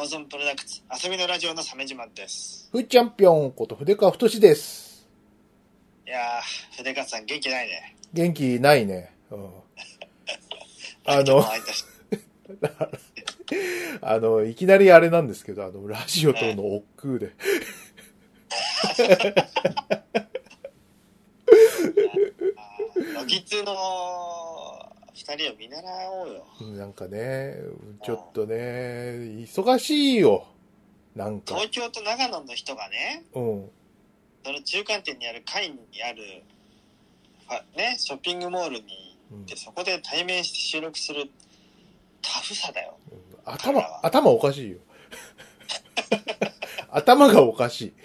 マゾンプロダクツ遊びのラジオの鮫島です。ふーチャンピオンこと筆川太志です。いやー、筆川さん元気ないね。元気ないね。うん。あの あの、いきなりあれなんですけど、あの、ラジオとの億劫で。ロギツの二人を見習おうよ。なんかね、ちょっとね、忙しいよ。なんか。東京と長野の人がね、うん。その中間点にある会にある、ね、ショッピングモールにうん行って、そこで対面して収録するタフさだよ。頭、頭おかしいよ。頭がおかしい。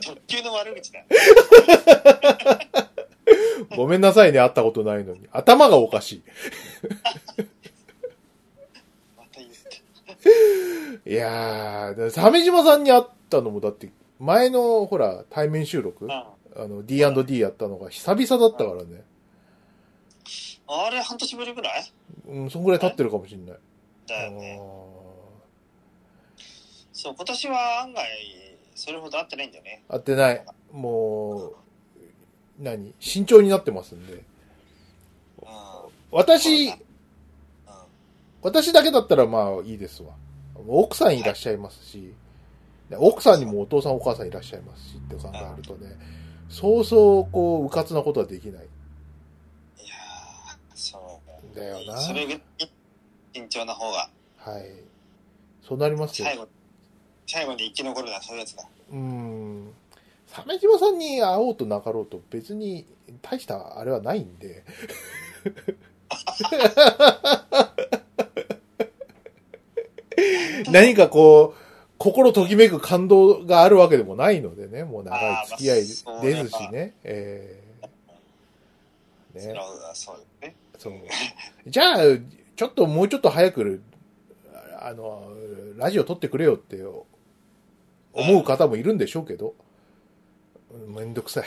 直球の悪口だよ。ごめんなさいね、会ったことないのに。頭がおかしい。また言って。いやー、鮫島さんに会ったのもだって、前の、ほら、対面収録？あうんの、D&D やったのが久々だったからね。あれ、半年ぶりぐらい？うん、そんぐらい経ってるかもしんない。だよね。あそう、今年は案外、それほど会ってないんだよね。ー会ってない。もう、何？慎重になってますんで。うん。私、うん。私だけだったらまあいいですわ。奥さんいらっしゃいますし、で奥さんにもお父さんお母さんいらっしゃいますしって考えるとね、そうそうこう、うかつなことはできない。いやー、そう。だよな。それぐらい慎重な方が、はい。そうなりますよ。最後、最後に生き残るのはそういうやつだ。うーん。鮫島さんに会おうとなかろうと別に大したあれはないんで。何かこう、心ときめく感動があるわけでもないのでね、もう長い付き合いですあーまあそうねしね。えーねそうだね。そう。じゃあ、ちょっともうちょっと早く、あの、ラジオ撮ってくれよって思う方もいるんでしょうけど、うんめんどくさい。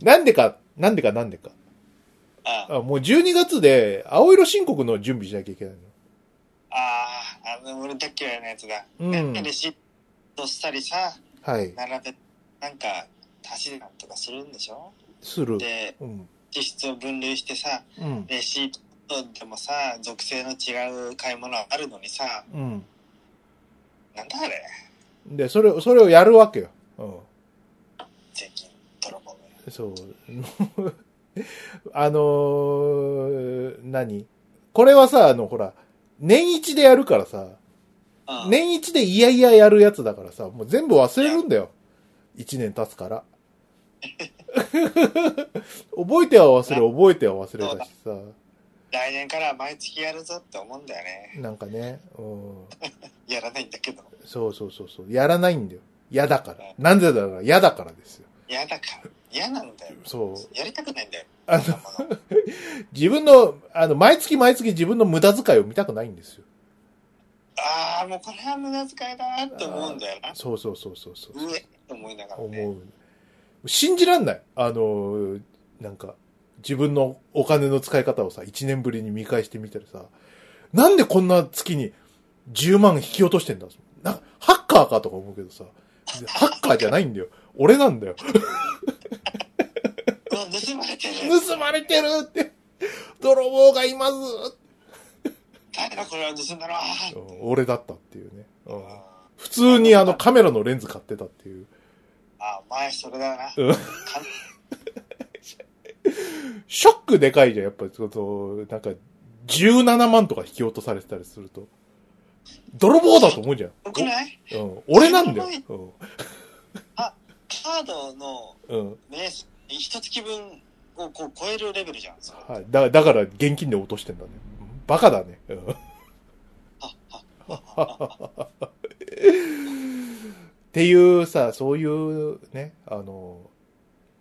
なんでか、なんでかなんでか。あああもう12月で青色申告の準備しなきゃいけないあー、あの、俺大っ嫌いなやつだ。うんねレシートしたりさ、の。はい。並べ、なんか、足しなんとかするんでしょ？する。で、うん。支出を分類してさ、うん。レシートでもさ、属性の違う買い物あるのにさ、うん。なんだあれ？で、それを、それをやるわけよ。うん。税金泥棒め。そう。あのー何？これはさ、あの、ほら、年一でやるからさ、うん。年一でいやいややるやつだからさ、もう全部忘れるんだよ。一年経つから。覚えては忘れ、覚えては忘れだしさ、来年から毎月やるぞって思うんだよね。なんかね、うん。やらないんだけど。そうそうそうそう、やらないんだよ。嫌だから。なんでだから嫌だからですよ。嫌だから。嫌なんだよ。そう。やりたくないんだよ。あの 自分の、あの、毎月毎月自分の無駄遣いを見たくないんですよ。ああ、もうこれは無駄遣いだなって思うんだよな。そうそうそうそうそう。うえって思いながら思ね。う。信じらんない。あの、なんか、自分のお金の使い方をさ、1年ぶりに見返してみたらさ、なんでこんな月に10万引き落としてんだ？なんか、ハッカーかとか思うけどさ、ハッカーじゃないんだよ。俺なんだよ。盗まれてる。盗まれてるって、泥棒がいます。誰だこれは盗んだの？うん俺だったっていうね。うん普通にあのカメラのレンズ買ってたっていう。あ、前それだな。ショックでかいじゃん、やっぱり、その、なんか、17万とか引き落とされてたりすると。泥棒だと思うじゃん。よくない？おうん、俺なんだよ。カードのうん。うん。名数、一月分をこう超えるレベルじゃん。はい。だ、だから現金で落としてんだね。バカだね。うん。っていうさ、そういうね、あの、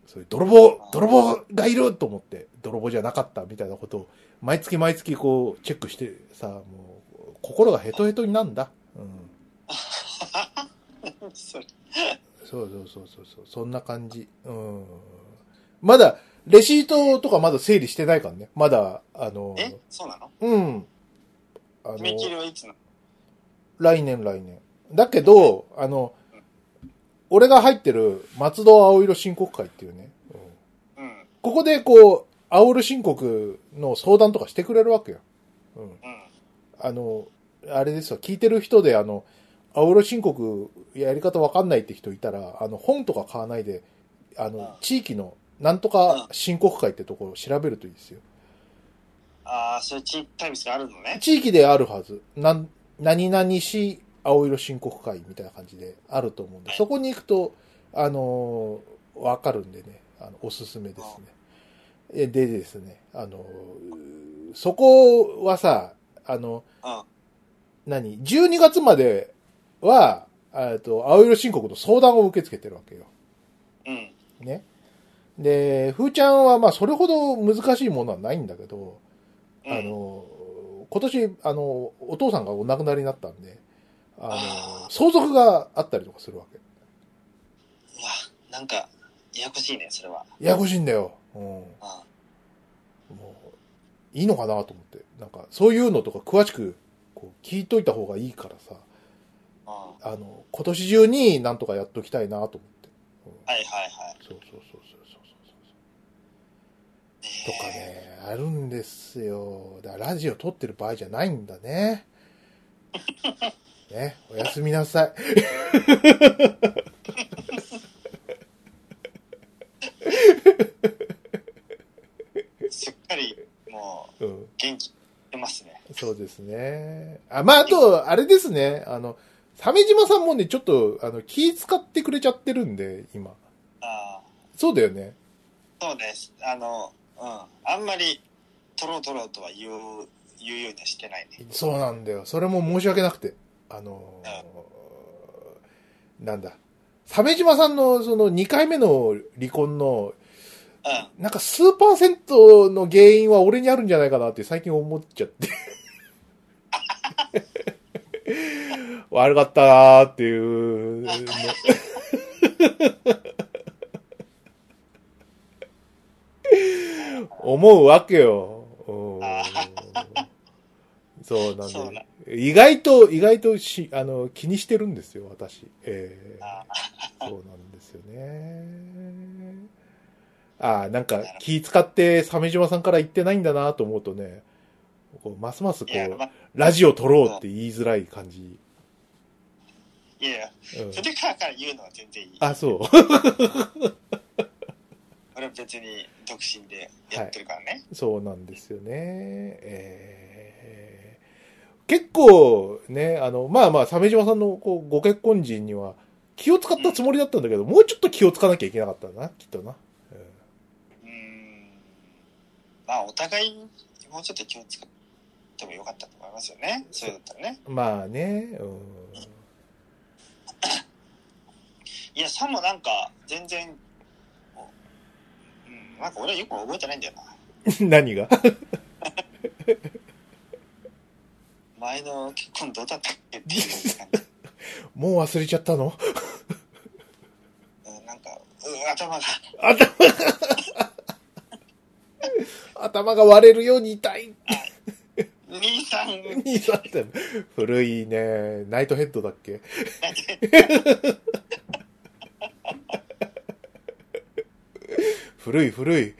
そういう泥棒、泥棒がいると思って、泥棒じゃなかったみたいなことを、毎月毎月こう、チェックしてさ、もう、心がヘトヘトになんだ。うん。そうそうそうそうそう、そんな感じ。うん。まだ、レシートとかまだ整理してないからね。まだ、あの、え？そうなの？うん。あの、締め切りはいつなの？来年来年。だけど、あの、俺が入ってる松戸青色申告会っていうね、うんうん。ここでこう、青色申告の相談とかしてくれるわけよ。うん。うん。あの、あれですわ、聞いてる人で、あの、青色申告やり方わかんないって人いたら、あの、本とか買わないで、あうんの、地域のなんとか申告会ってところを調べるといいですよ。ああ、そういう地域サービスがあるのね。地域であるはず。なん、何々市青色申告会みたいな感じであると思うんで、そこに行くと、あのーわかるんでね、あの、おすすめですね。えでですね、あのーそこはさ、あの、うん。何 ?12 月までは、えっと、青色申告の相談を受け付けてるわけよ。うん。ね。で、ふーちゃんはまあそれほど難しいものはないんだけど、うんあの、今年、あの、お父さんがお亡くなりになったんで、ああの、相続があったりとかするわけ。うわ、なんか、ややこしいね、それは。ややこしいんだよ。うん。もあう、いいのかなと思って。なんか、そういうのとか詳しく、こう、聞いといた方がいいからさ、ああの、今年中になんとかやっときたいなと思って。うんはいはいはい。そうそうそうそうそうそう。ねとかね、あるんですよ。だからラジオ撮ってる場合じゃないんだね。ね、おやすみなさい。すっかり、もう、うん、元気出ますね。そうですね。あ、まあ、あと、あれですね。あの、鮫島さんもね、ちょっと、あの、気使ってくれちゃってるんで、今。ああ、そうだよね。そうです。あの、うん。あんまり、取ろう取ろうとは言う、言うようにはしてないね。そうなんだよ。それも申し訳なくて。あのーなんだ。鮫島さんの、その、2回目の離婚の、うん。なんか数パーセントの原因は俺にあるんじゃないかなって最近思っちゃって。悪かったなーっていうの。思うわけよ。そうなんそうなで。意外と、意外とし、あの、気にしてるんですよ、私。ええあそうなんですよね。ああ、なんか気使って鮫島さんから言ってないんだなと思うとね、こうますますこう、ま、ラジオ撮ろうって言いづらい感じ。いやいや、うんそれからから言うのは全然いい。あ、そう。俺は別に独身でやってるからね。そうなんですよね。えー結構ね、あの、まあまあ、鮫島さんのこうご結婚時には気を使ったつもりだったんだけど、もうちょっと気を使わなきゃいけなかったな、きっとな。うんん。まあ、お互い、もうちょっと気を使ってもよかったと思いますよね。そうだったらね。まあね、う いや、さもなんか、全然、うん、なんか俺はよく覚えてないんだよな。ん。何が？前の結婚どうだったっけっていう感じ。もう忘れちゃったの？うんなんか、う頭が、頭が、頭が割れるように痛い。兄さん、兄さん。って、古いね、ナイトヘッドだっけ？古い古い。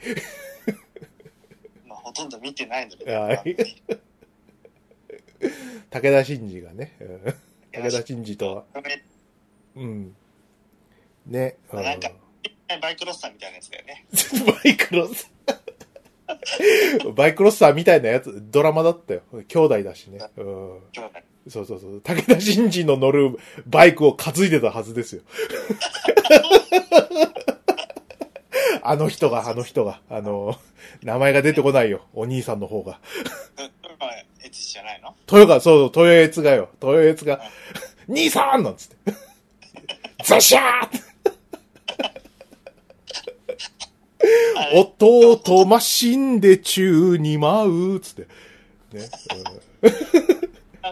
まあ、ほとんど見てないので、はい 武田真治がね。うん武田真治とうん。ね。うなんかバイクロッサーみたいなやつだよね。バイクロス。バイクロッサーみたいなやつ、ドラマだったよ。兄弟だしね。うん。今日ねそうそうそう。武田真治の乗るバイクを担いでたはずですよ。あの人が、あの人が。あの、名前が出てこないよ。お兄さんの方が。うんまあ、エツじゃないの？豊が、そうそう、豊悦がよ。豊悦が、兄さんなんつって。ザシャー弟マシンで宙に舞うつって。ね。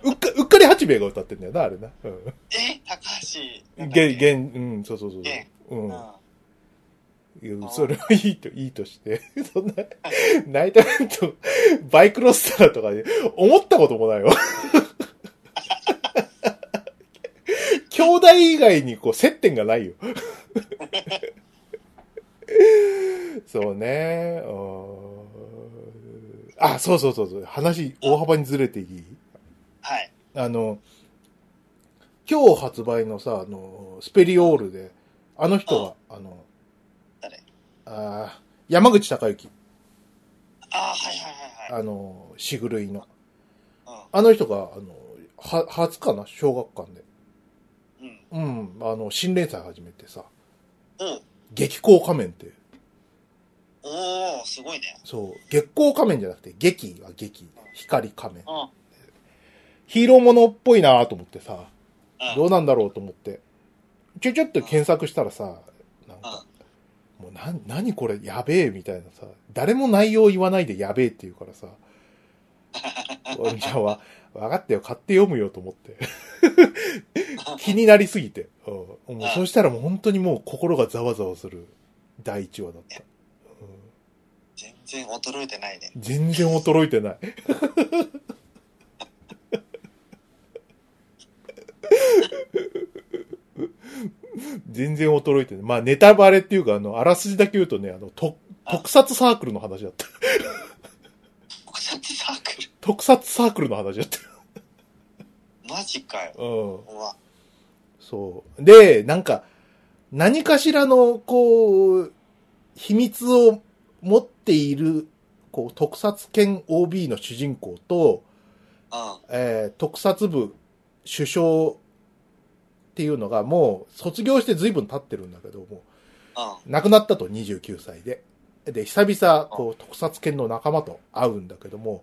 うん、うっか、うっかり八兵衛が歌ってんだよな、あれな。うん。え？高橋。げん、げん、うん、そうそうそうそう。うん。うんそれはいいと、いいとして。そんな、ナイトメント、バイクロスターとかで思ったこともないわ。兄弟以外にこう接点がないよ。そうね。あ、そうそうそうそう。話、大幅にずれていい？はい。あの、今日発売のさ、あの、スペリオールで、あの人が、あの、誰あー山口隆之、ああ、はいはいはいはい。あの、しぐるいの。うあの人が、あの、は、初かな？小学館で。ん。うん。うん、あの、新連載始めてさ、おう激光仮面って、おー、すごいね。そう、月光仮面じゃなくて、激は激、光仮面。うん。ヒーローものっぽいなと思ってさ、うん。どうなんだろうと思って、ちょちょっと検索したらさ、なんか、もうな、何これやべえみたいなさ、誰も内容言わないでやべえって言うからさ、俺 じゃあわ、分かったよ、買って読むよと思って。気になりすぎて。うん、もうそしたらもう本当にもう心がざわざわする第一話だった。うん全然衰えてないね。全然衰えてない。全然衰えて。まあネタバレっていうか、あの、あらすじだけ言うとね、あの、と特撮サークルの話だった。特撮サークル？特撮サークルの話だった。マジかよ。うん。うわ。そう。で、なんか、何かしらの、こう、秘密を持っている、こう、特撮犬 OB の主人公と、うん。えー特撮部首相っていうのがもう卒業して随分経ってるんだけども、うん。亡くなったと29歳で。で、久々、こう、特撮犬の仲間と会うんだけども、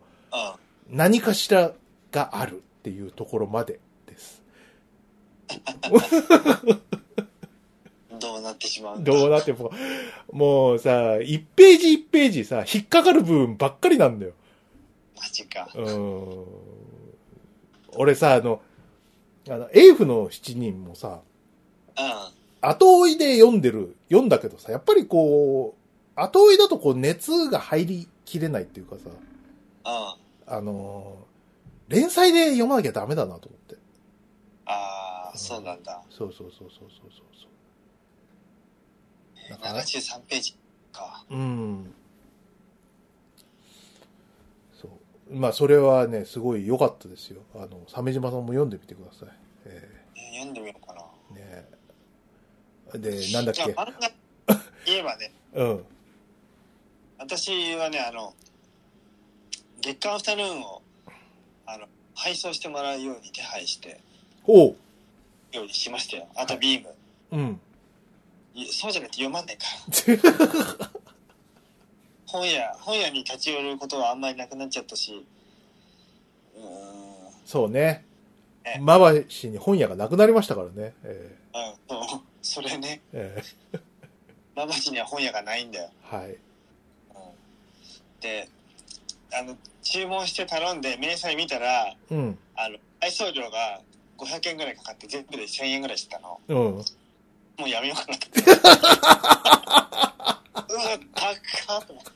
うん。何かしらがあるっていうところまでです。どうなってしまうどうなっても、もうさ、1ページ1ページさ、引っかかる部分ばっかりなんだよ。マジか。うん。俺さ、あの、あの、エイフの7人もさ、うん。後追いで読んでる、読んだけどさ、やっぱりこう、後追いだとこう熱が入りきれないっていうかさ、うん。あのー連載で読まなきゃダメだなと思って。ああ、そうなんだ。そうそうそうそうそうそう。だから、73ページか。うん。そう。まあ、それはね、すごい良かったですよ。あの、鮫島さんも読んでみてください。ええー読んでみようかな。ーねで、なんだっけ？漫画言えばね、うん。私はね、あの、月刊アフタヌーンを、あの、配送してもらうように手配して、おう。ようにしましたよ。あとビーム。うん。いそうじゃないと読まんないから。本屋、本屋に立ち寄ることはあんまりなくなっちゃったし、うーん、うん、そうねえ。まばしに本屋がなくなりましたからね。えそうそれね、ーえママチには本屋がないんだよ。ーはい。うんで、あの、注文して頼んで明細見たら、うん。あの、配送料が500円ぐらいかかって全部で1000円ぐらいしたの。うん。もうやめようかなと。うわ、高っと思って。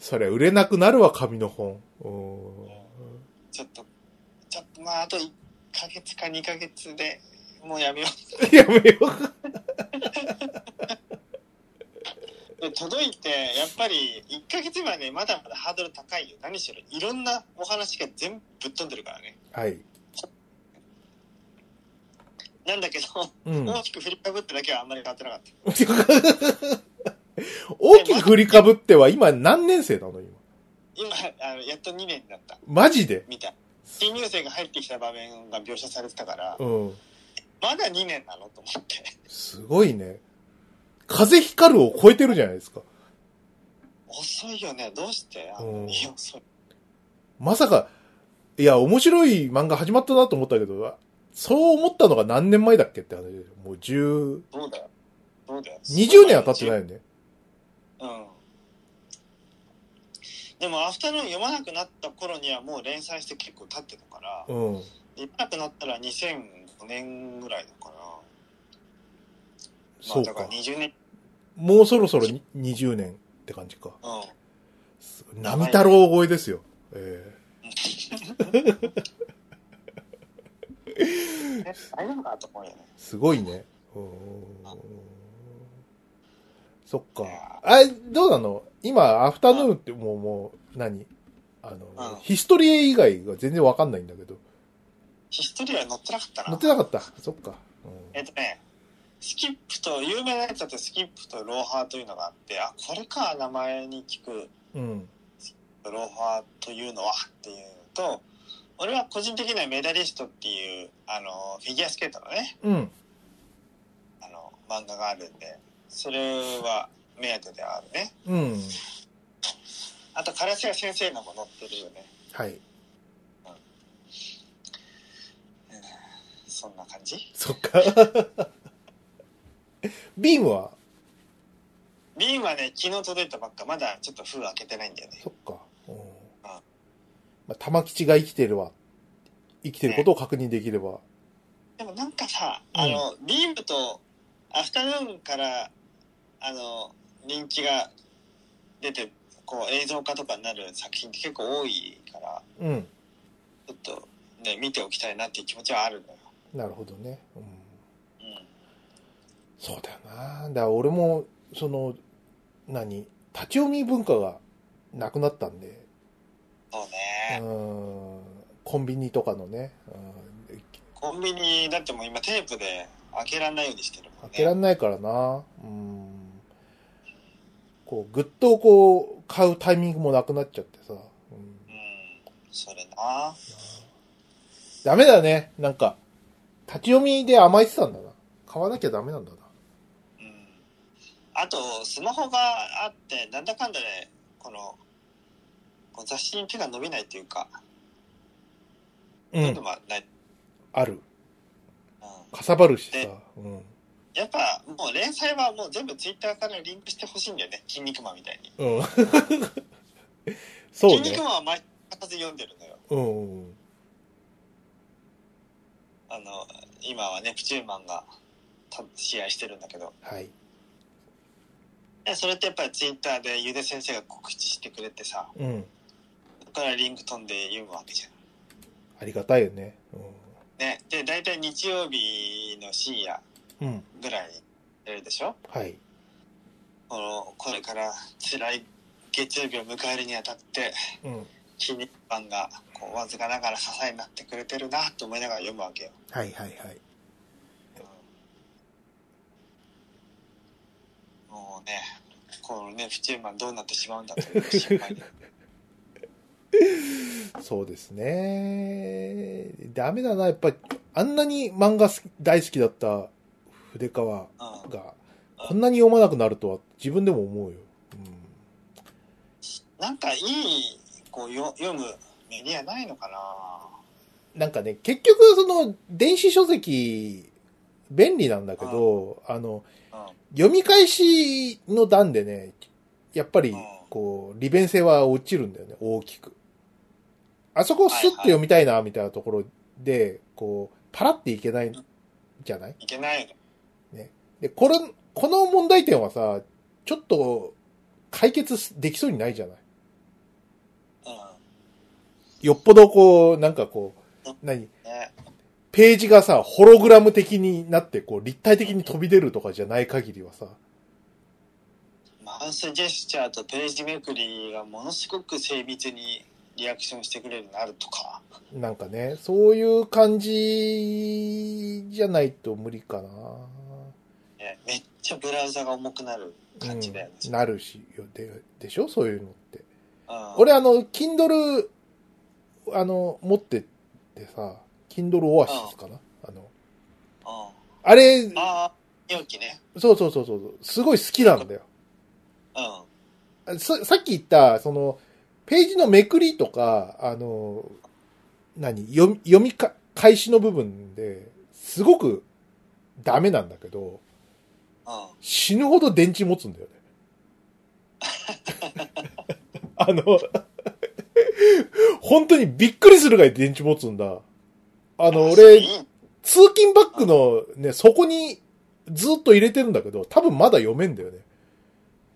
それ売れなくなるわ、紙の本。うん。ちょっと、ちょっと、まあ、あと1ヶ月か2ヶ月でもうやめよ やめよう。届いて、やっぱり1ヶ月前ね、まだまだハードル高いよ。何しろ、いろんなお話が全部ぶっ飛んでるからね。はい。なんだけど、うん。大きく振りかぶってだけはあんまり変わってなかった。大きく振りかぶっては今何年生なの今？今、あのやっと2年になった、マジで？みたい。新入生が入ってきた場面が描写されてたから、うん。まだ2年なのと思って。すごいね。風光るを超えてるじゃないですか。遅いよね。どうして？あうんの、遅い。まさか、いや、面白い漫画始まったなと思ったけど、そう思ったのが何年前だっけって話で。もう10、そうだよ。そうだよ。20年は経ってないよね。うん。でも、アフタヌーン読まなくなった頃にはもう連載して結構経ってたから、うん。読まなくなったら2005年ぐらいだから、そうかだから。20年。もうそろそろに20年って感じか。うん。波太郎超えですよ。ええ 大丈夫かなと思うよね。ーすごいね。うんそっか。あれ、どうなの？今、アフタヌーンってもう、もう、何？あの、うんヒストリエ以外が全然わかんないんだけど。ヒストリア乗ってなかったな乗っ。てなかった？そっか。えっとね、スキップと、有名なやつだとスキップとローハーというのがあって、あ、これか、名前に聞くうん。うん。ローハーというのはっていうのと、俺は個人的にはメダリストっていう、あの、フィギュアスケートのね、うん。あの、漫画があるんで、それは目当てではあるね。うん。あと、唐瀬谷先生のも載ってるよね。はい。そんな感じ？そっか。ビームは？ビーンはね、昨日届いたばっか、まだちょっと封開けてないんだよね。そっか。うん。まあ、玉吉が生きてるわ。生きてることを確認できれば。でもなんかさ、あの、ビームとアフタヌーンから、あの、人気が出て、こう映像化とかになる作品って結構多いから、うん。ちょっとね、見ておきたいなっていう気持ちはあるのよ。なるほどね。うん。うん。そうだよな。だから俺も、その、何？立ち読み文化がなくなったんで、そううね。ん。コンビニとかのね、うん、コンビニだってもう今テープで開けられないようにしてるもんね。開けらんないからな。うん。こう、ぐっとこう、買うタイミングもなくなっちゃってさ。うん。うん。それな。ダメだね。なんか、立ち読みで甘えてたんだな。買わなきゃダメなんだな。うん。あと、スマホがあって、なんだかんだで、この、こう雑誌に手が伸びないっていうか、うんそういうの。はない。ある。うんかさばるしさで。うん。やっぱもう連載はもう全部ツイッターからリンクしてほしいんだよね。筋肉マンみたいに。うん。そうね筋肉。マンは毎回読んでるのよ。うんうん。あの、今はね、プチューマンがた試合してるんだけど。はい。でそれってやっぱりツイッターでゆで先生が告知してくれてさ、うん。からリンク飛んで読むわけじゃん。ありがたいよね。ね。で、大体日曜日の深夜うん。うん。ぐらいにやるでしょ？はい。この、これから辛い月曜日を迎えるにあたって、うん。筋肉マンがこうわずかながら支えになってくれてるなと思いながら読むわけよ。はいはいはい。もうね、このね、プチューマンどうなってしまうんだという心配で。そうですね。ダメだな。やっぱり、あんなに漫画大好きだった筆川うん。が、こんなに読まなくなるとは自分でも思うよ。なんかいい、こうよ読むメディアないのかうん。なんかね、結局、その、電子書籍、便利なんだけど、あの、なうん。読み返しの段でね、やっぱりうん、こう、利便性は落ちるんだよね、大きく。あそこをスッと読みたいな、みたいなところで、こう、パラっていけないんじゃない？いけない。の。で、これ、この問題点はさ、ちょっと、解決できそうにないじゃない？うん。よっぽどこう、なんかこう、何？ね。ページがさ、ホログラム的になって、こう、立体的に飛び出るとかじゃない限りはさ、マウスジェスチャーとページめくりがものすごく精密にリアクションしてくれるようになるとか。なんかね、そういう感じじゃないと無理かな。ね、めっちゃブラウザが重くなる感じだよね。うん、なるしよで、でしょ？そういうのって。うん俺あの、Kindle、あの、持ってってさ、Kindle Oasis かな？あの、うん。あれ、ああ、容器ね。そうそうそうそう、すごい好きなんだよ。うん。ささっき言った、その、ページのめくりとか、あの、何読み、読みか、開始の部分で、すごくダメなんだけど、うん。死ぬほど電池持つんだよね。あの、本当にびっくりするぐらい電池持つんだ。あの、俺、通勤バッグのね、そこにずっと入れてるんだけど、多分まだ読めんだよね。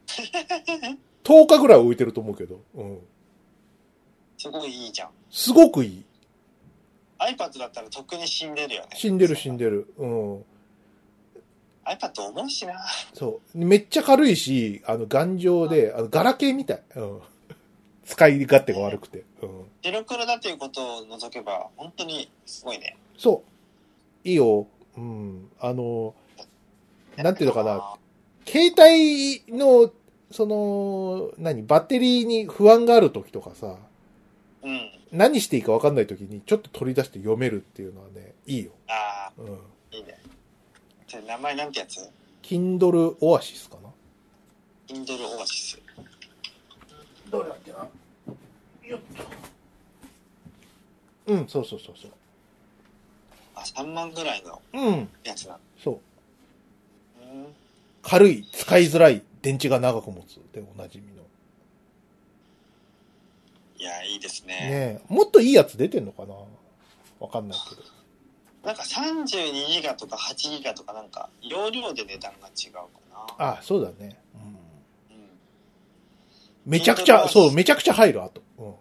10日ぐらい置いてると思うけど。うん。すごいいいじゃん。すごくいい。iPad だったらとっくに死んでるよね。死んでる死んでる。うん。iPad 重いしな。そう。めっちゃ軽いし、あの、頑丈で、あの、ガラケーみたい。うん。使い勝手が悪くて。うん。白黒だということを除けば、本当にすごいね。そう。いいよ。うん。あの、なんていうのかな。携帯の、その、何、バッテリーに不安がある時とかさ、うん。何していいか分かんない時にちょっと取り出して読めるっていうのはね、いいよ。あうん。あ、いいね。じゃあ名前なんてやつ？Kindle Oasis かな ?Kindle Oasis。どれだっけな？よっと。うん、そうそうそうそう。あ、3万ぐらいのうん、やつなそう。の。うん。軽い、使いづらい、電池が長く持つでおなじみの。いや、いいですね。ねえもっといいやつ出てんのかな？わかんないけど。なんか32ギガとか8ギガとかなんか、容量で値段が違うかな。あ、そうだね。うん。うん。めちゃくちゃ、そう、めちゃくちゃ入る、あと。うん。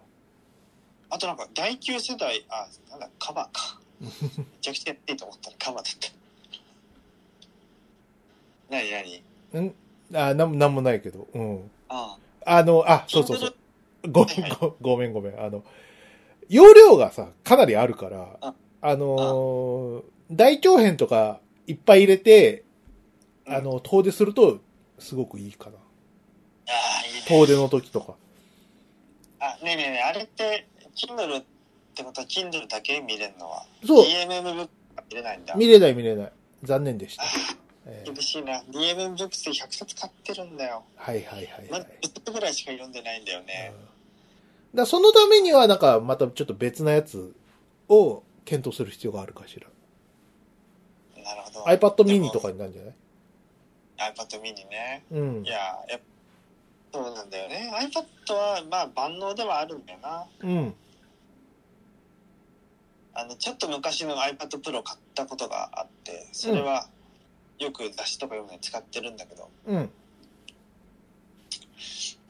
あとなんか、第9世代、あ、なんだ、カバーか。めちゃくちゃやっていいと思ったらカバーだった。なになにん？あ、なん、なんもないけど。うん。ああの、あ、そうそうそう。ごはいはいごごめんごめん。あの、容量がさ、かなりあるから、ああのー大長編とかいっぱい入れて、あの、遠出すると、すごくいいかな。あ、ああ、いいね。遠出の時とか。あ、ねえねえねえ、あれって、Kindle ってことは Kindle だけ見れるのは？そう DMM ブックが見れないんだ。見れない見れない。残念でした。えー厳しいな。DMM ブックスで100冊買ってるんだよ。はいはいはい、まだはい。10冊ぐらいしか読んでないんだよね。うんだそのためには、なんか、またちょっと別なやつを検討する必要があるかしら。なるほど。iPad mini とかになるんじゃない？iPad mini ね。うんい。や、やっぱそうなんだよね。iPad は、まあ、万能ではあるんだよな。うん。あの、ちょっと昔の iPad Pro 買ったことがあって、それは、よく雑誌とか読むのに使ってるんだけど、うん。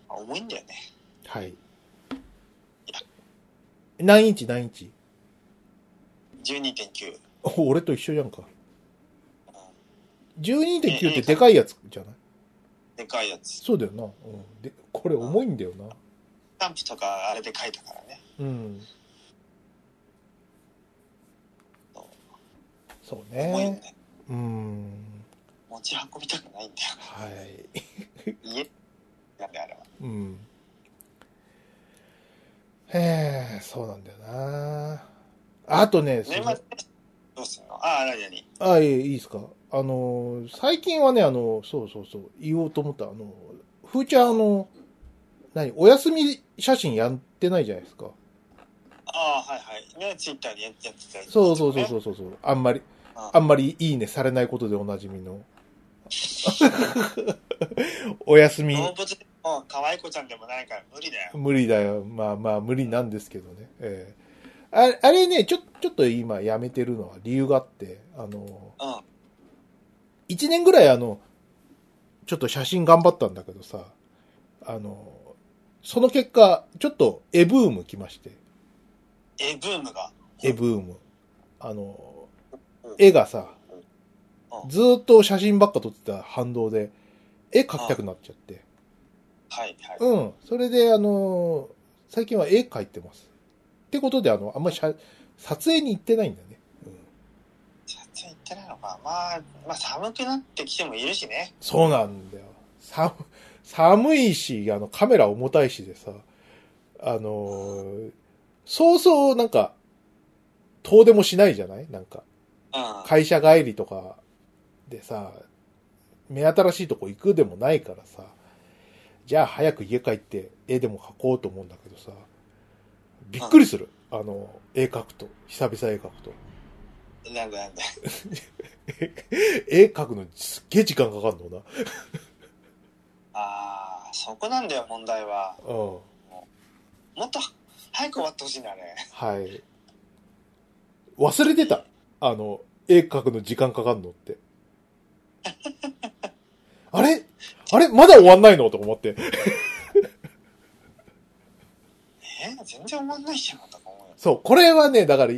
あ重いんだよね。はい。何インチ何インチ12.9。お俺と一緒じゃんか。うん12.9ってでかいやつじゃない？でかいやつ。そうだよな。うん。で、これ重いんだよな。スタンプとかあれで書いたからね。うん。そうね。重いんだよ。うん。持ち運びたくないんだよ。はい。家？なんであれは。うん。へえ、そうなんだよな。あとね、その年末どうすんの？ああ、何何？あ、いいいいですか？あの、最近はね、あの、そうそうそう、言おうと思った、あの、フーチャーの、何、お休み写真やってないじゃないですか。ああ、はいはい。ね、ツイッターにやってたりそうそうそうそうそうそう。あんまり、あんまりいいねされないことでおなじみの。お休み、動物でも可愛い子ちゃんでもないから無理だよ。無理だよ。まあまあ無理なんですけどね。ええあれあれね、ちょ、ちょっと今やめてるのは理由があって、あの、うん。一年ぐらいあの、ちょっと写真頑張ったんだけどさ、あの、その結果、ちょっと絵ブーム来まして、え、ブームが？絵ブーム。あの、絵がさう、んずーっと写真ばっか撮ってた反動で、絵描きたくなっちゃって。はいはい。うん。それで、あの、最近は絵描いてます。ってことで、あの、あんまり写撮影に行ってないんだよね。うん。撮影行ってないのか。まあ、まあ寒くなってきてもいるしね。そうなんだよ。寒、寒いし、あの、カメラ重たいしでさ、あのーそうそうなんか、遠出もしないじゃない？なんか、うん。会社帰りとかでさ、目新しいとこ行くでもないからさ、じゃあ早く家帰って絵でも描こうと思うんだけどさ、びっくりする。あの、絵描くと。久々絵描くと。なんだなんだ。絵描くのにすっげえ時間かかるのああ、そこなんだよ、問題は。な。うん。もっと早く終わってほしいんだね。はい。忘れてた。あの、絵描くの時間かかるのって。あれ？あれ？まだ終わんないの？と思って。え？全然終わんないじゃん、とか思うよ。そう、これはね、だから、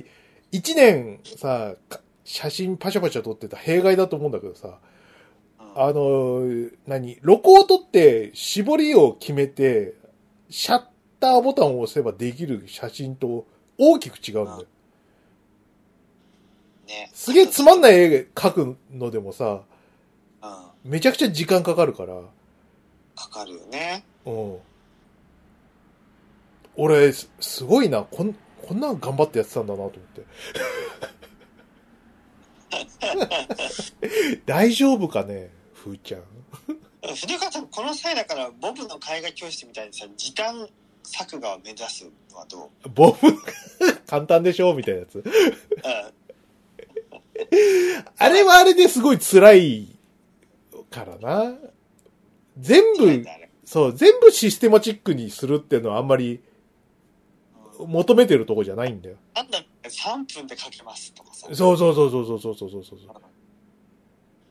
一年さ、か写真パシャパシャ撮ってた弊害だと思うんだけどさ、うんあのー、何？ロコを取って、絞りを決めて、シャッターボタンを押せばできる写真と大きく違うんだよ。ね。すげえつまんない絵描くのでもさ、うん。めちゃくちゃ時間かかるから、かかるよね。うん。俺、すすごいな、こん、こんなん頑張ってやってたんだなと思って。大丈夫かね、ふーちゃん。筆川さん、この際だから、ボブの絵画教室みたいにさ、時短作画を目指すのはどう？ボブ、簡単でしょ？みたいなやつ。うん。あれはあれですごい辛いからな。全部、そう、全部システマチックにするっていうのはあんまりうん求めてるとこじゃないんだよ。なんだっけ、3分で描けますとかさ。そうそうそうそうそうそうそうそう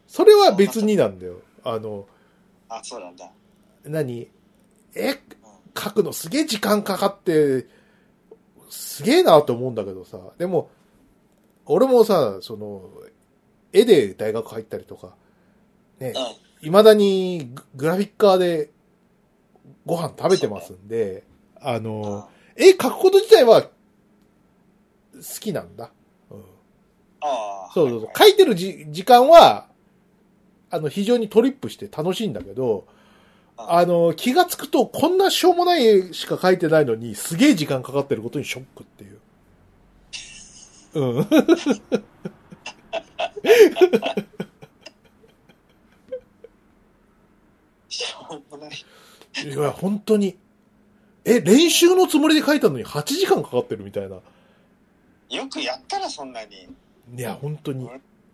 それは別になんだよ。あの、あ、そうなんだ。何？え、うん書くのすげえ時間かかって、すげえなと思うんだけどさ。でも、俺もさ、その、絵で大学入ったりとか、ね、うん。未だにググラフィッカーでご飯食べてますんで、あの、絵描くこと自体は好きなんだ。うん、ああ。そうそうそう。はい書いてるじ時間は、あの、非常にトリップして楽しいんだけど、はいあの、気がつくと、こんなしょうもない絵しか描いてないのに、すげえ時間かかってることにショックっていう。うん。しょうもない。いや、本当に。え、練習のつもりで描いたのに8時間かかってるみたいな。よくやったらそんなに。いや、本当に。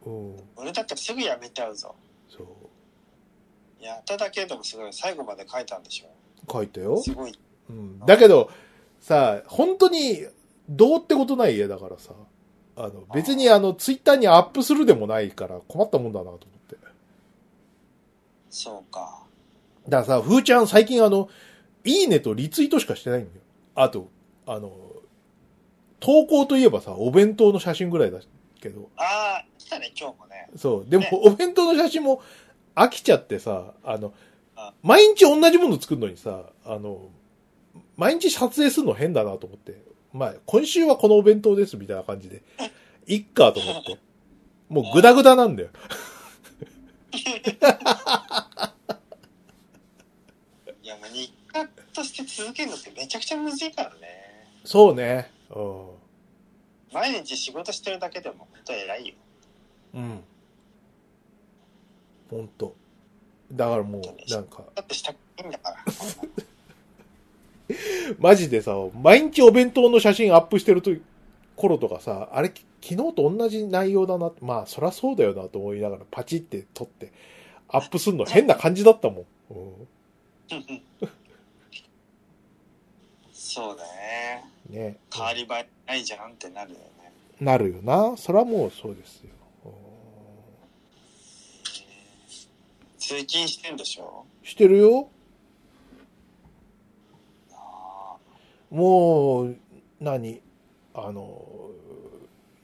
うん。俺だってすぐやめちゃうぞ。そう。やっただけでもすごい。最後まで書いたんでしょ。書いたよ。すごい。うん。だけど、さ、本当に、どうってことない絵だからさ。あの、別にあの、ツイッターにアップするでもないから困ったもんだなと思って。そうか。だからさ、ふーちゃん最近あの、いいねとリツイートしかしてないんだよ。あと、あの、投稿といえばさ、お弁当の写真ぐらいだけど。ああ、来たね、今日もね。そう。でもね、お弁当の写真も飽きちゃってさ、あのあ、毎日同じもの作るのにさ、あの、毎日撮影するの変だなと思って。まあ、今週はこのお弁当ですみたいな感じで。いっかと思って。もうグダグダなんだよ。いや、もう日課として続けるのってめちゃくちゃむずいからね。そうね。う毎日仕事してるだけでも本当偉いよ。ん。うん。ほんと。だからもう、なんか、だってしたくないんだから。マジでさ、毎日お弁当の写真アップしてると頃とかさ、あれ、き昨日と同じ内容だな。まあ、そりゃそうだよなと思いながらパチって撮って、アップするの 変な感じだったもん。うんそうだね。ね。変わり映えないじゃんってなるよね。なるよな。それはもうそうですよ。うん通勤してんでしょ？してるよ。あもう、何？あの、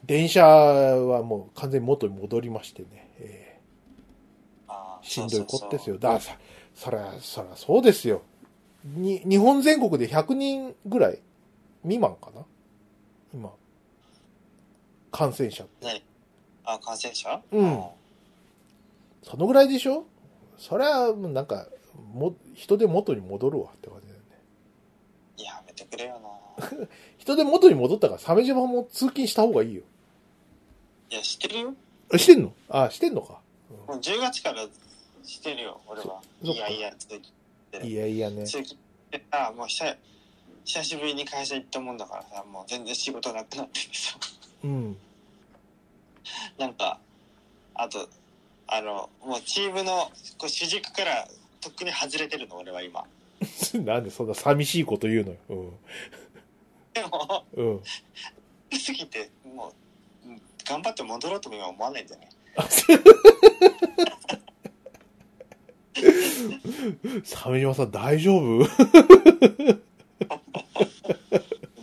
電車はもう完全に元に戻りましてね。えーしんどいこっですよ。だからさ、そりゃ、そりゃそうですよ。に、日本全国で100人ぐらい未満かな？今。感染者。何？あ、感染者？うんそのぐらいでしょ？そりゃ、なんか、も、人で元に戻るわって感じだよね。やめてくれよな。人で元に戻ったから、鮫島も通勤した方がいいよ。いや、してるよ。あしてんの？あ、してんのか。もう10月からしてるよ、俺は。そいやいや、通勤していやいやね。通勤しもう久久しぶりに会社行ったもんだからさ、もう全然仕事なくなっててさ。うん。なんか、あと、あの、もうチームのこう主軸からとっくに外れてるの、俺は今。なんでそんな寂しいこと言うのよ。でも、うん。うん。すぎて、もう、うん頑張って戻ろうとも今思わないんだよね。鮫島さん大丈夫？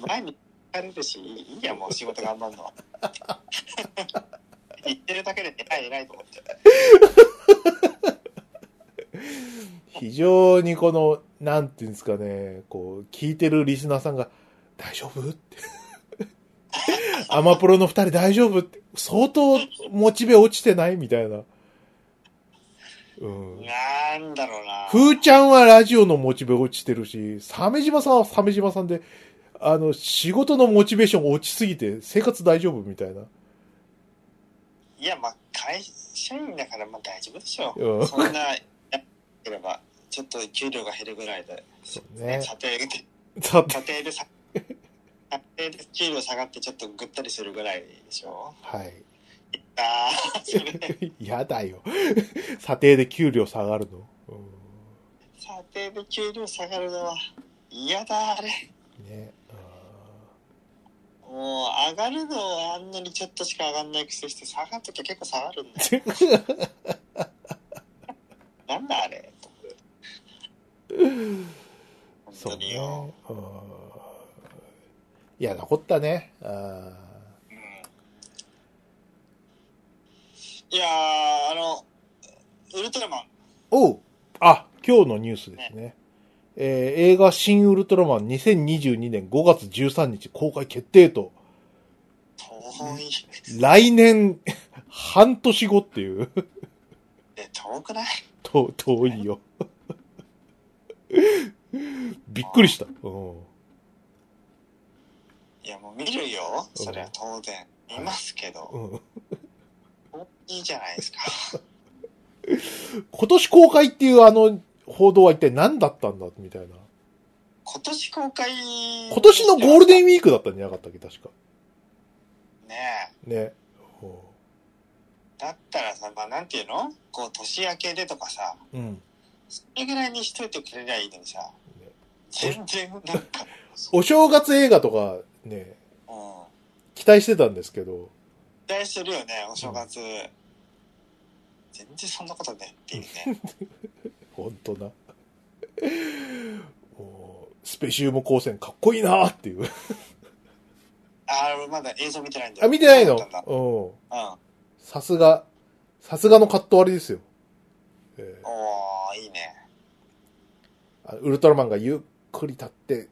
前に疲れるし、いいや、もう仕事頑張るのは。言ってるだけで偉い偉いと思って。非常にこの、なんていうんですかね、こう、聞いてるリスナーさんが、大丈夫？って。アマプロの二人大丈夫？って。相当モチベ落ちてない？みたいな。うん。なんだろうな。ふーちゃんはラジオのモチベ落ちてるし、鮫島さんは鮫島さんで、あの、仕事のモチベーション落ちすぎて、生活大丈夫みたいな。いや、まあ、会社員だから、まあ大丈夫でしょうんう。そんな、やってれば、ちょっと給料が減るぐらいで、そうね。査定で、査定でさ、査定で給料下がってちょっとぐったりするぐらいでしょはい。ああ、それ、やだよ。査定で給料下がるの？うん査定で給料下がるのは嫌だ、あれ。ね。もう、上がるのはあんなにちょっとしか上がんないくせして、下がるときは結構下がるんだよ。なんだあれと思って。本そう当によ。ね。うん嫌なこったね。あうんいやー、あの、ウルトラマン、おうあ、今日のニュースですね。えー映画新ウルトラマン2022年5月13日公開決定と、遠い。来年 半年後っていう、え、遠くない？と遠いよ。びっくりした。うんいや、もう見るよ。それは当然。見ますけど、うんいいじゃないですか。今年公開っていうあの報道は一体何だったんだみたいな。今年公開。今年のゴールデンンウィークだったんじゃなかったっけ？確か。ねえ。ね。ほだったらさ、まあなんていうの？こう、年明けでとかさ、ううん。それぐらいにしといてくれりゃいいのにさね、全然なんか、お正月映画とかね、うん。期待してたんですけど、期待するよね、お正月。全然そんなことねっていうね。ほんとな。もうスペシウム光線かっこいいなっていう。あー、俺まだ映像見てないんだよ。あ、見てないの？うん。さすが、さすがのカット割りですよ。えーおー、いいね。あウルトラマンがゆっくり立って、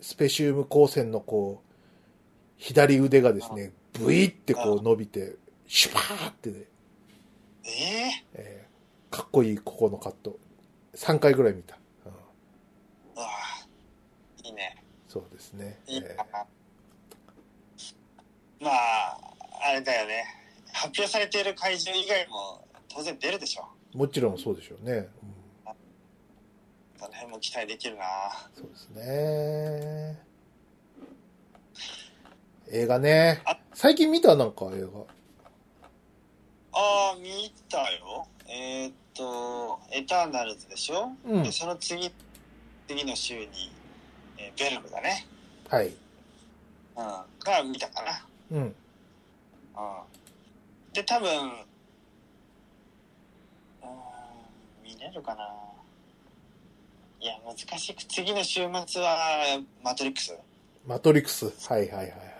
スペシウム光線のこう、左腕がですね、ブイってこう伸びて、シュパーってね、えええーかっこいいここのカット。3回ぐらい見た。うんー、うわーいいね。そうですね。いいえな。まあ、あれだよね。発表されている会場以外も当然出るでしょ。ーもちろんそうでしょうね。うんその辺も期待できるな。そうですね。映画ねあ。最近見たなんか映ああ、見たよ。えーっと、エターナルズでしょ、画。うんで、。その次、次の週に、えーベルムだね。はい。うん。が見たかな。うん。うん。で、多分、うーん、見れるかな。いや、難しく、次の週末は、マトリックス。マトリックス。はいはいはい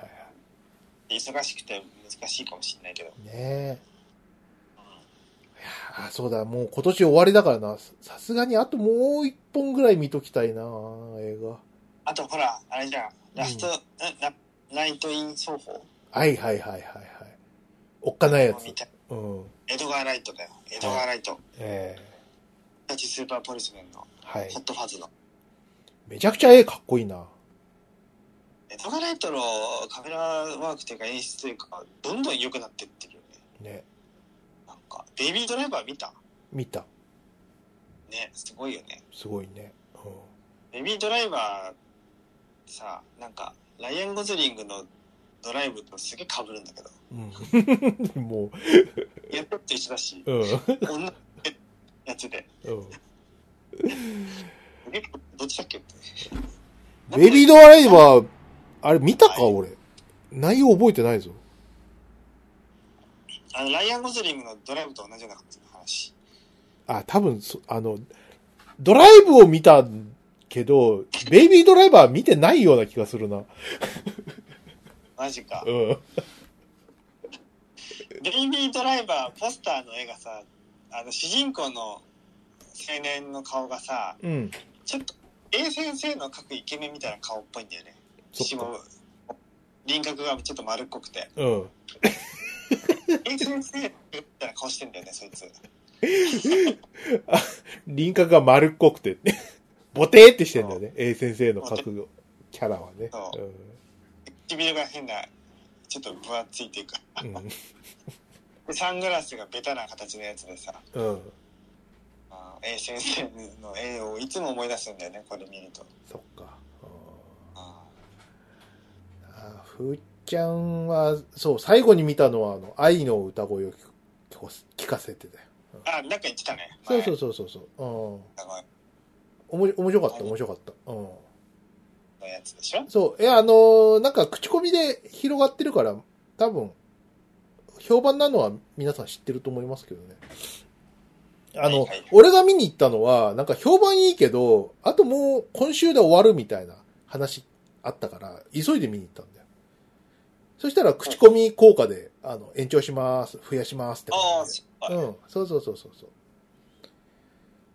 はいは忙しくて難しいかもしれないけど。い。ねえ。いやーそうだ、もう今年終わりだからな。ささすがにあともう一本ぐらい見ときたいな、映画。あと、ほら、あれじゃん。ラスト、んラナイト・イン奏法はいはいはいはいはい。おっかないやつうん。エドガー・ライトだよ。エドガー・ライト。えタチスーパーポリスメンのえはいホ。ットファズの。めちゃくちゃ絵かっこいいな。エドガー・ライトのカメラワークというか演出というか、どんどん良くなってってるよね。ね。なんか、ベイビードライバー見た？見た。ね、すごいよね。すごいね。うベイビードライバーさ、なんか、ライアン・ゴズリングのドライブとすげえ被るんだけど。ん。うん。もやっとって一緒だし、う、うん。女のやつで。うん。どっちだっけ？ベビードライバー、あれ見たか、俺。内容覚えてないぞ。あの、ライアン・ゴズリングのドライブと同じような感じの話。あ、多分そ、あの、ドライブを見たけど、ベイビードライバー見てないような気がするな。マジか。うん。ベイビードライバーポスターの絵がさ、あの、主人公の青年の顔がさ、うん。ちょっと A 先生の描くイケメンみたいな顔っぽいんだよね。そっか下輪郭がちょっと丸っこくて。うん。A 先生みたいな顔してんだよね、そいつ。輪郭が丸っこくて、ボテーってしてんだよね。A 先生の描くキャラはね。唇が変な、ちょっと分厚いっていうか、うん。サングラスがベタな形のやつでさ、うん。A 先生の絵をいつも思い出すんだよね、これ見ると。そっか。ああふーちゃんは、そう、最後に見たのは、あの、愛の歌声を聞かせてたよ。ーあ、なんか言ってたね。そうそうう。そうそうそう。うん。おもし面白かった、面白かった。うん。のやつでしょ？そう。いや、あのーなんか口コミで広がってるから、多分、評判なのは皆さん知ってると思いますけどね。あの、はいはい俺が見に行ったのは、なんか評判いいけど、あともう今週で終わるみたいな話あったから、急いで見に行ったんだよ。そしたら口コミ効果で、あの、延長します、増やしますってああ、感じそで。うん、そうそうそうそうそう。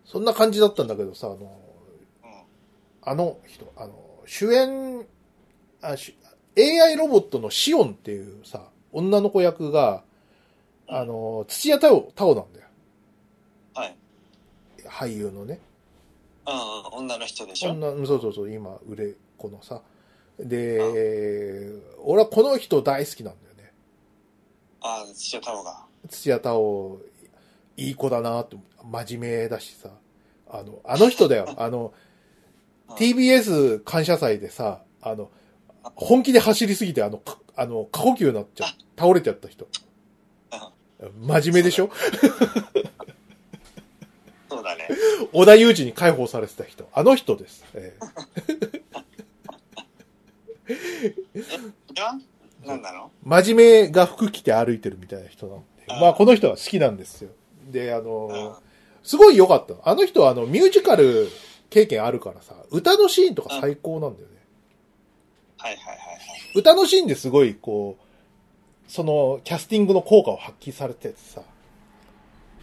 そんな感じだったんだけどさ、あの、うん。あの人、あの、主演、あし AI ロボットのシオンっていうさ、女の子役が、あの、土屋太鳳、太鳳なんだよ。はい。俳優のね。うんうん、女の人でしょ？女、そうそうそう、今、売れっ子のさ。で、俺はこの人大好きなんだよね。ああ、土屋太鳳が。土屋太鳳、いい子だなって、真面目だしさ。あの、あの人だよ。あの、うん TBS 感謝祭でさ、あの、本気で走りすぎて、あの、かあの、過呼吸になっちゃあ倒れちゃった人。真面目でしょ？そうだね。織田裕二に解放されてた人。あの人です。えいや なんなの？ー真面目が服着て歩いてるみたいな人なので。あまあ、この人は好きなんですよ。で、あうん。の、はすごい良かったの。あの人はあの、ミュージカル経験あるからさ、歌のシーンとか最高なんだよね。いはいはいはい。歌のシーンですごい、こう、その、キャスティングの効果を発揮されててさ、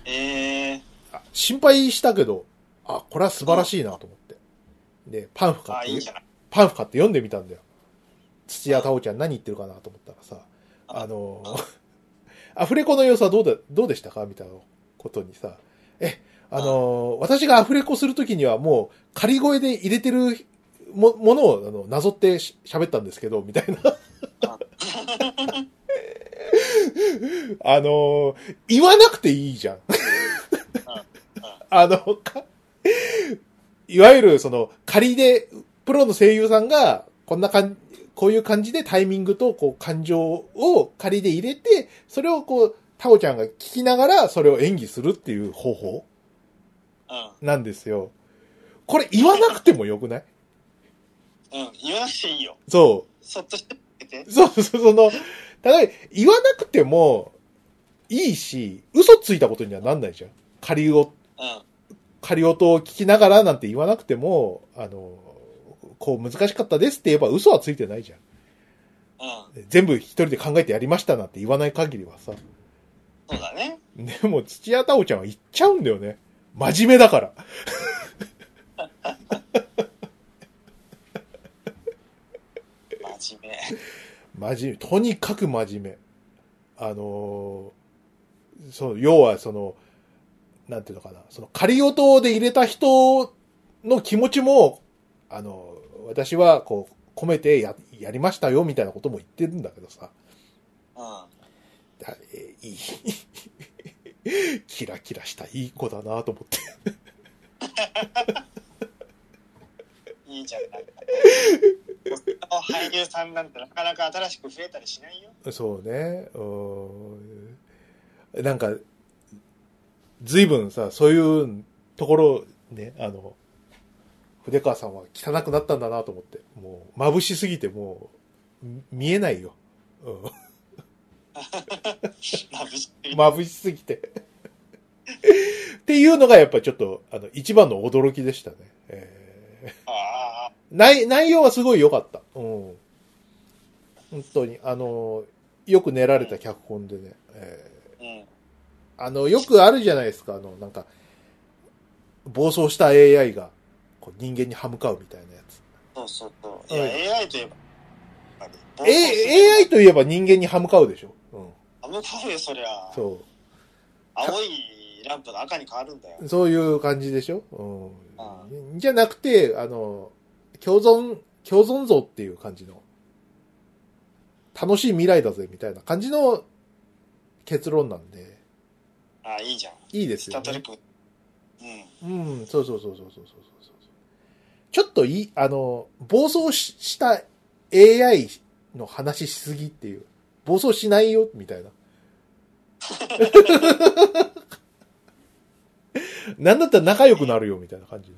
ええあ心配したけど、あ、これは素晴らしいなと思って。で、パンフ買って。パンフ買って読んでみたんだよ。土屋太鳳ちゃん何言ってるかなと思ったらさ、あ。の、アフレコの様子はどうだ、どうでしたか？みたいなことにさ、え、あの、私がアフレコするときにはもう仮声で入れてるもものをあのなぞってし喋ったんですけど、みたいな。あ。の、言わなくていいじゃん。あ。の、かいわゆるその仮で、プロの声優さんが、こんな感じ、こういう感じでタイミングとこう感情を仮で入れて、それをこう、タオちゃんが聞きながらそれを演技するっていう方法うん。なんですよ。これ言わなくてもよくない？うん。言わなくていいよ。そそっとしててう。。そうそう、その、ただ、言わなくてもいいし、嘘ついたことにはなんないじゃん。仮を、うん。仮音を聞きながらなんて言わなくても、あの、こう難しかったですって言えば嘘はついてないじゃん。うん。全部一人で考えてやりましたなんて言わない限りはさ。そうだね。でも、土屋太鳳ちゃんは言っちゃうんだよね。真面目だから。真面目。真面目。とにかく真面目。あのーそう、要はその、なんていうのかな、その仮音で入れた人の気持ちも、あの、私はこう、込めてや、やりましたよ、みたいなことも言ってるんだけどさ。うん。だえいい。キラキラしたいい子だなと思って。いいじゃない。俳優さんなんてなかなか新しく増えたりしないよ。そうね。うん。なんか、随分さ、そういうところ、ね、あの、筆川さんは汚くなったんだなと思って。もう、眩しすぎてもう、み見えないよ。うん。眩しい。眩しすぎて。っていうのがやっぱりちょっと、あの、一番の驚きでしたね。えー内、内容はすごい良かった。うん。本当に、あの、よく練られた脚本でね。えーうん。あの、よくあるじゃないですか、あの、なんか、暴走した AI が、こう人間に歯向かうみたいなやつ。そうそうそう。いや、うん AI といえば、やっぱり A、AI といえば人間に歯向かうでしょ？うん。あ向かうよ、そりゃ。そ青いランプの赤に変わるんだよ。う。そういう感じでしょ？あうん。じゃなくて、あの、共存、共存像っていう感じの、楽しい未来だぜ、みたいな感じの結論なんで、ああ、いいじゃん。いいですよねスタートレッ。ク。うん。うん、そうそうそうそうそうそうそう。ちょっといい、あの、暴走しした AI の話しすぎっていう。暴走しないよ、みたいな。なんだったら仲良くなるよ、みたいな感じの。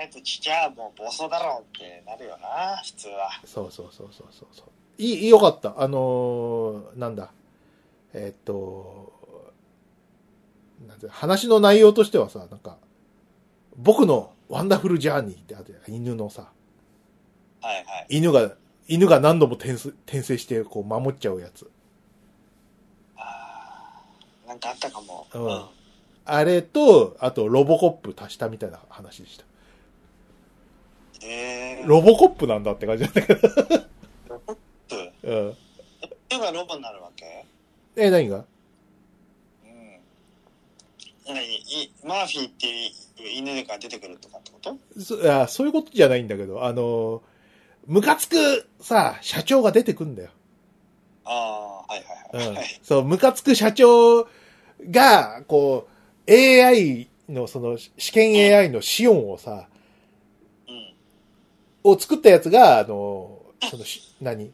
AI とちっちゃもう暴走だろうってなるよな、普通は。そうそうそうそうそうそう。いい、よかった。あのーなんだ。えーっと、なんて話の内容としてはさ、なんか、僕のワンダフルジャーニーってあって、犬のさ、はいはい。犬が、犬が何度も転生転生して、こう、守っちゃうやつ。ああ、なんかあったかも。うんあれと、あと、ロボコップ足したみたいな話でした。ええー。ロボコップなんだって感じだったけど。ロボップ？うん。犬がロボになるわけ？え、何が？うん。何？いマーフィーっていう犬が出てくるとかってこと？そいやそういうことじゃないんだけど、あの、ムカつくさ、社長が出てくんだよ。ああ、はいはいはい。うんはい。そう、ムカつく社長が、こう、AI の、その、試験 AI のシオンをさ、うん。を作ったやつが、あの、そのし、何？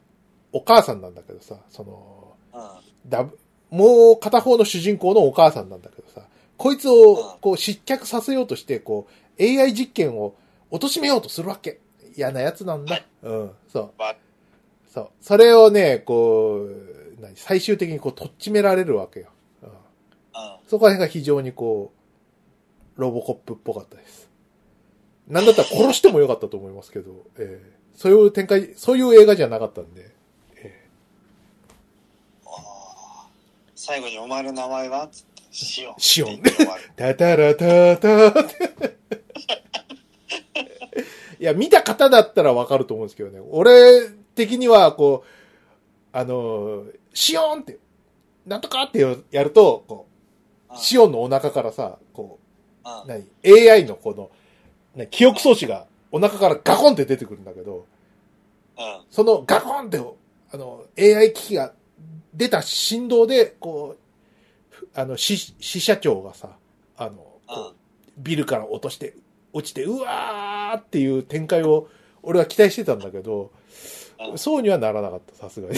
お母さんなんだけどさ、その、うん。だもう片方の主人公のお母さんなんだけどさ、こいつを、こう、失脚させようとして、こう、AI 実験を貶めようとするわけ。嫌なやつなんだ。うん、そう。わそう。それをね、こう、何？最終的にこう、とっちめられるわけよ。うんうん。そこら辺が非常にこう、ロボコップっぽかったです。なんだったら殺してもよかったと思いますけど、ええそういう展開、そういう映画じゃなかったんで、えああ最後にお前の名前は？つって、シオン。シオンタタラタタって。いや、見た方だったらわかると思うんですけどね。俺的には、こう、あの、シオンって、なんとかってやると、こう、シオンのお腹からさ、こう。何 ?AI のこの、ね、記憶装置がお腹からガコンって出てくるんだけど、うん。そのガコンって、あの、AI 機器が出た振動で、こう、ふあの、死、死者長がさ、あの、ビルから落として、落ちて、うわーっていう展開を、俺は期待してたんだけど、うんそうにはならなかった、さすがに。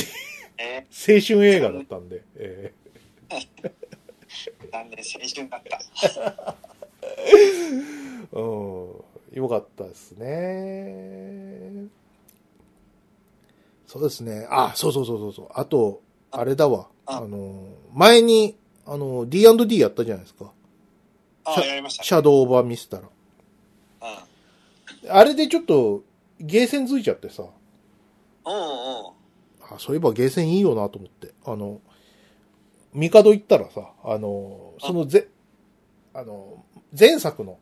え？青春映画だったんで。えー、残念、青春だった。ー うん。よかったですね。そうですね。あ、そうそうそうそうそう。あと、あれだわ。ああの、前に、あの、D&D やったじゃないですか。ああ、やりましたシャドウオーバーミスタラ。うん。あれでちょっと、ゲーセンづいちゃってさ。おうおうあ、そういえばゲーセンいいよなと思って。あの、ミカド行ったらさ、あの、そのぜ、あの、前作の、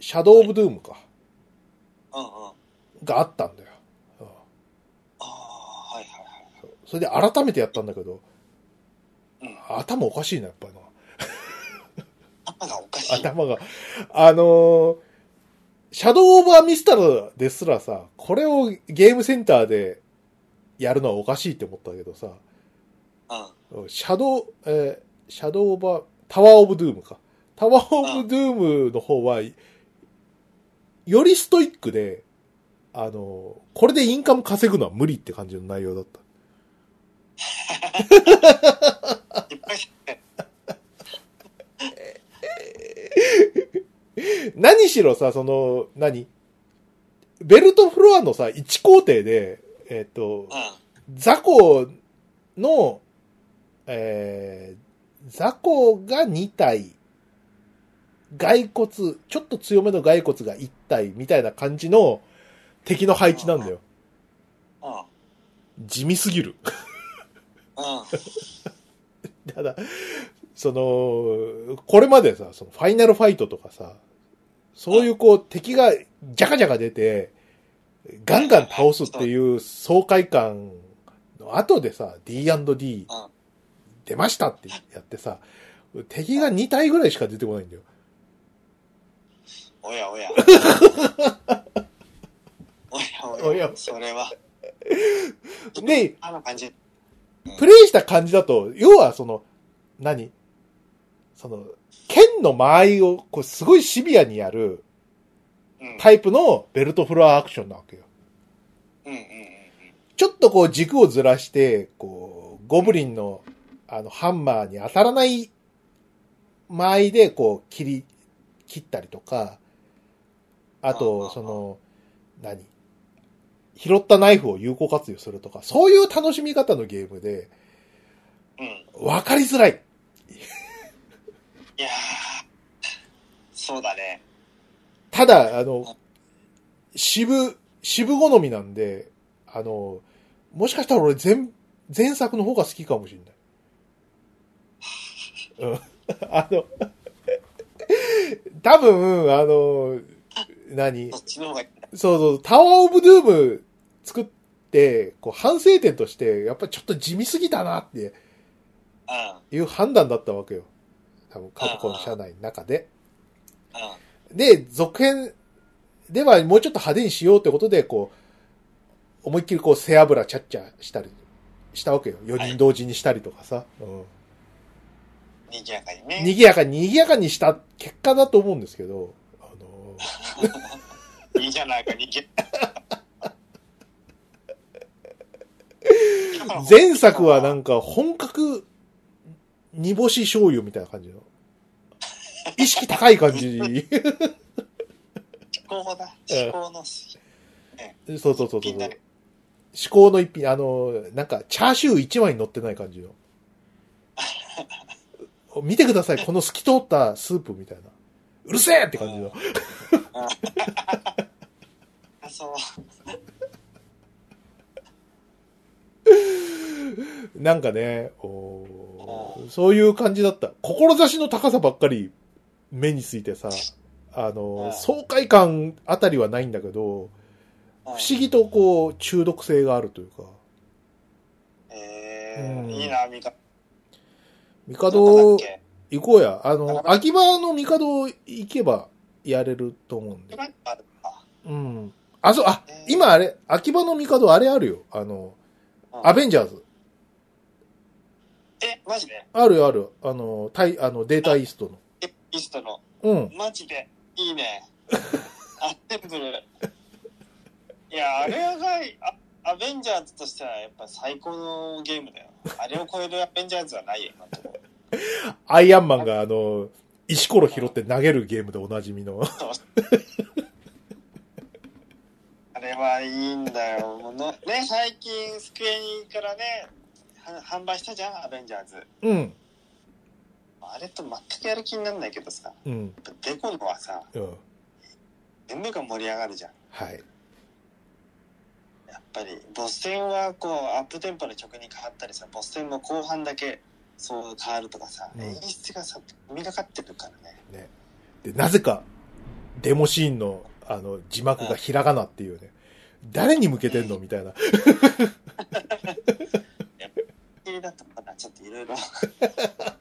シャドウ・オブ・ドゥームか、うんうん。があったんだよ。うんああ、はいはいはい。それで改めてやったんだけど、うん。頭おかしいな、やっぱりな。頭がおかしい。頭が。あのーシャドウ・オブ・ア・ミスタルですらさ、これをゲームセンターでやるのはおかしいって思ったけどさ、うん。シャドウ、えーシャドウ・オブ・アタワー・オブ・ドゥームか。タワー・オブ・ドゥームの方は、よりストイックで、あのーこれでインカム稼ぐのは無理って感じの内容だった。いっぱい何しろさ、その、何？ベルトフロアのさ、1工程で、えっ、と、うん。雑魚の、えー、雑魚が2体骸骨、ちょっと強めの骸骨が一体みたいな感じの敵の配置なんだよ。うん。地味すぎる。うん。ただ、その、これまでさ、そのファイナルファイトとかさ、そういうこう敵がジャカジャカ出て、ガンガン倒すっていう爽快感の後でさ、D&D うん出ましたってやってさ、敵が2体ぐらいしか出てこないんだよ。おやおや。おやおやおや。それは。で、あの感じ。プレイした感じだと、要はその、何？その、剣の間合いをこうすごいシビアにやるうん。タイプのベルトフロアアクションなわけよ。うんうんうんちょっとこう軸をずらして、こう、ゴブリンの、あの、ハンマーに当たらない間合いで、こう、切り、切ったりとか、あと、あその、何？拾ったナイフを有効活用するとか、そういう楽しみ方のゲームで。わかりづらい。いやーそうだね。ただ、あの、渋、渋好みなんで、あの、もしかしたら俺前、前作の方が好きかもしれない。うん。あの、多分、あの、何？そっちの方がいい。そうそう、タワーオブドゥーム作って、こう反省点として、やっぱりちょっと地味すぎたなってうん。いう判断だったわけよ。多分、カプコン社内の中で。うん。で、続編ではもうちょっと派手にしようってことで、こう、思いっきりこう背脂チャッチャしたりしたわけよ。4人同時にしたりとかさ。うん。賑やかにね。賑やかに、賑やかにした結果だと思うんですけど、あの、いいじゃないか、賑やか。前作はなんか本格煮干し醤油みたいな感じの。意識高い感じ。思考だ。思考の。そうそうそうそう一品だね。至高の一品、あの、なんか、チャーシュー一枚に乗ってない感じの。見てください、この透き通ったスープみたいな。うるせえって感じの。あ、そう。なんかね、おーそういう感じだった。志の高さばっかり目についてさ、あの、爽快感あたりはないんだけど、不思議とこう、中毒性があるというか。えー、うんいいな、ミカ。帝どこだっけ？行こうや。あの、秋葉の帝行けばやれると思うんで。うん。あ、そう、あえ、ー今あれ、秋葉の帝あれあるよ。あの、うんアベンジャーズ。え、マジで？あるよあるよ。あの、タイ、あの、データイーストの。え、イーストの。うん。マジで、いいね。アッテンブル。いや、あれが、あアベンジャーズとしてはやっぱ最高のゲームだよ。あれを超えるアベンジャーズはないよ、今のところ。アイアンマンがあの、石ころ拾って投げるゲームでおなじみの。あれはいいんだよ。もうのね、最近、スクエニからね、は販売したじゃん、アベンジャーズ。うん。あれと全くやる気にならないけどさ、うん。やっぱデコのはさ、うん。全部が盛り上がるじゃん。はい。やっぱり、ボス戦はこう、アップテンポの曲に変わったりさ、ボス戦も後半だけそう変わるとかさ、うん演出がさ、見がかってるからね。ね。で、なぜか、デモシーンの、あの、字幕がひらがなっていうね。誰に向けてんのみたいな。きりだとまだちょっといろいろ。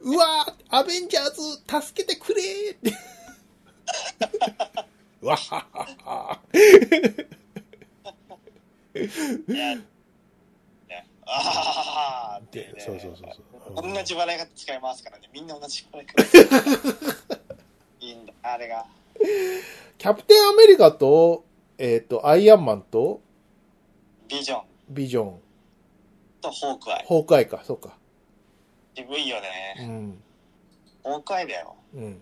うわーアベンジャーズ助けてくれーって。わははは。ああって、ね、そうそうそうそう。同じ笑い方使いますからね。みんな同じ笑い方。いいんだ、あれが。キャプテンアメリカと、えっ、と、アイアンマンと、ビジョンビジョン、とホークアイ。ホークアイか、そうか。渋いようね。ん。ホークアイだよ。うん。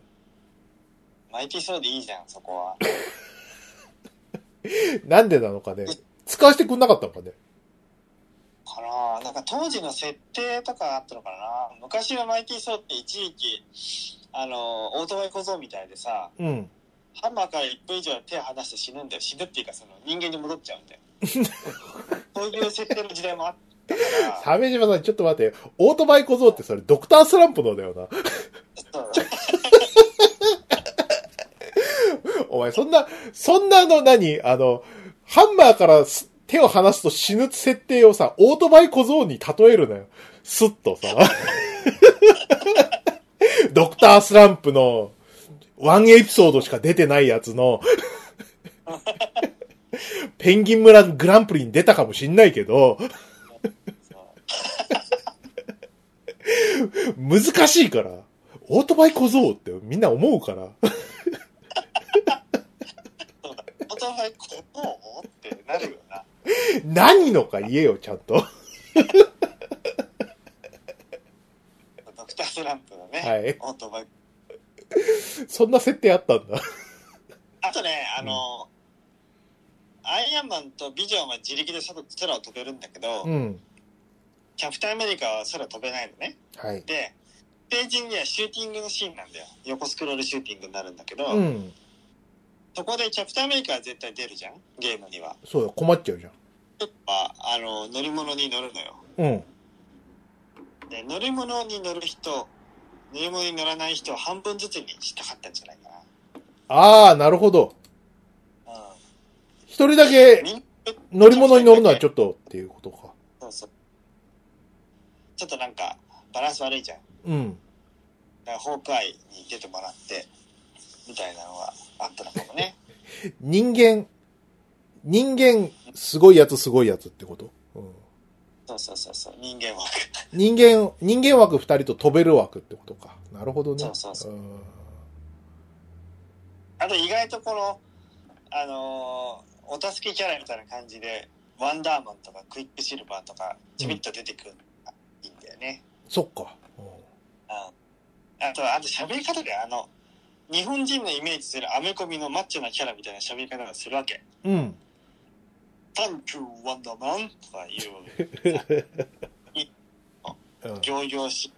マイティーソーでいいじゃん、そこは。なんでなのかね。使わせてくんなかったのかね。かななんか当時の設定とかあったのかな昔はマイティー・ソーって一時期、あの、オートバイ小僧みたいでさ、うん。ハンマーから1分以上手を離して死ぬんだよ。死ぬっていうか、その人間に戻っちゃうんだよ。そういう設定の時代もあっ鮫島さん、ちょっと待って。オートバイ小僧ってそれ、ドクタースランプのだよな。お前、そんな、そんなの何？あの、ハンマーからす手を離すと死ぬ設定をさ、オートバイ小僧に例えるなよ。スッとさ。ドクタースランプの、ワンエピソードしか出てないやつの、ペンギン村グランプリに出たかもしんないけど、そう難しいから。オートバイ小僧ってみんな思うから。オートバイ小僧ってなるよな。何のか言えよ、ちゃんと。ドクタースランプのね、はいオートバイ。そんな設定あったんだ。あとね、あの、アイアンマンとビジョンは自力で空空を飛べるんだけど、うん。キャプテンアメリカは空飛べないのね。はい。で、ページにはシューティングのシーンなんだよ。横スクロールシューティングになるんだけど、うん。そこでキャプテンアメリカは絶対出るじゃんゲームには。そうよ、困っちゃうじゃん。は、あの、乗り物に乗るのよ。うん。で、乗り物に乗る人、乗り物に乗らない人を半分ずつにしたかったんじゃないかああ、なるほど。な。うん。一人だけ乗り物に乗るのはちょっとっていうことか。ちょっとなんか、バランス悪いじゃん。うん。だから、ホークアイに出てもらって、みたいなのがあったのかもね。人間、人間、すごいやつすごいやつってこと、うん、そうそうそうそう、人間枠。人間、人間枠二人と飛べる枠ってことか。なるほどね。そうそうそうんあと意外とこの、あのーお助けキャラみたいな感じで、ワンダーマンとかクイックシルバーとか、ちびっと出てくるよね。そっか。うんああと、あと喋り方で、あの、日本人のイメージするアメコミのマッチョなキャラみたいな喋り方がするわけ。うん。タンクワンダーマンとかいう、うん。行々しい。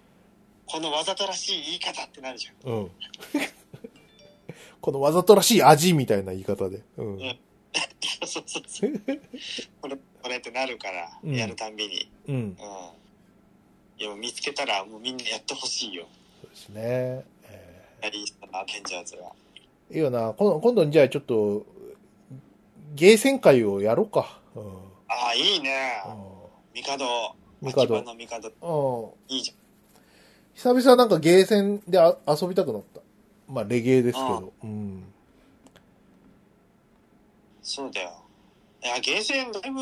このわざとらしい言い方ってなるじゃん。うん。このわざとらしい味みたいな言い方で。うん。そうそうそう。これ、これってなるから、うんやるたんびに。うん。うん。いや、見つけたら、もうみんなやってほしいよ。そうですね。えやりしたな、アベンジャーズは。ーいいよな。今度、今度じゃあちょっと、ゲーセン会をやろうか。うん。ああ、いいね。う帝。帝秋葉の帝。ん。うん。いいじ久々なんかゲーセンであ遊びたくなった。まあ、レゲエですけあど。うん。ゃん。そうだよ。いや、ゲーセンだいぶ、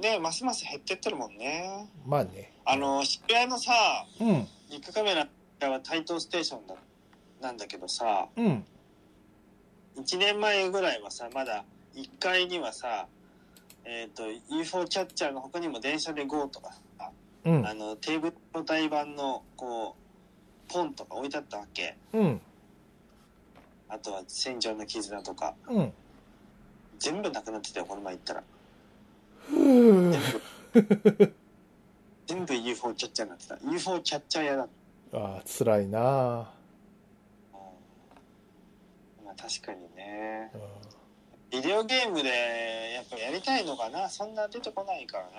ね、ますます減ってってるもんね。まあね。あの、渋谷のさ、うん。ビッグカメラは台東ステーションだなんだけどさ、うん。1年前ぐらいはさ、まだ1階にはさ、えっ、と、UFO キャッチャーの他にも電車で GO とかさ、うんあ。の、テーブルの台盤の、こう、ポンとか置いてあったわけ。うん。あとは戦場の絆とか、うん。全部なくなってたよ、この前行ったら。全部、全部 UFO キャッチャーになってた。UFO キャッチャー屋だ。ああ、辛いなうんまあ確かにね。うんビデオゲームでやっぱやりたいのかなそんな出てこないからな。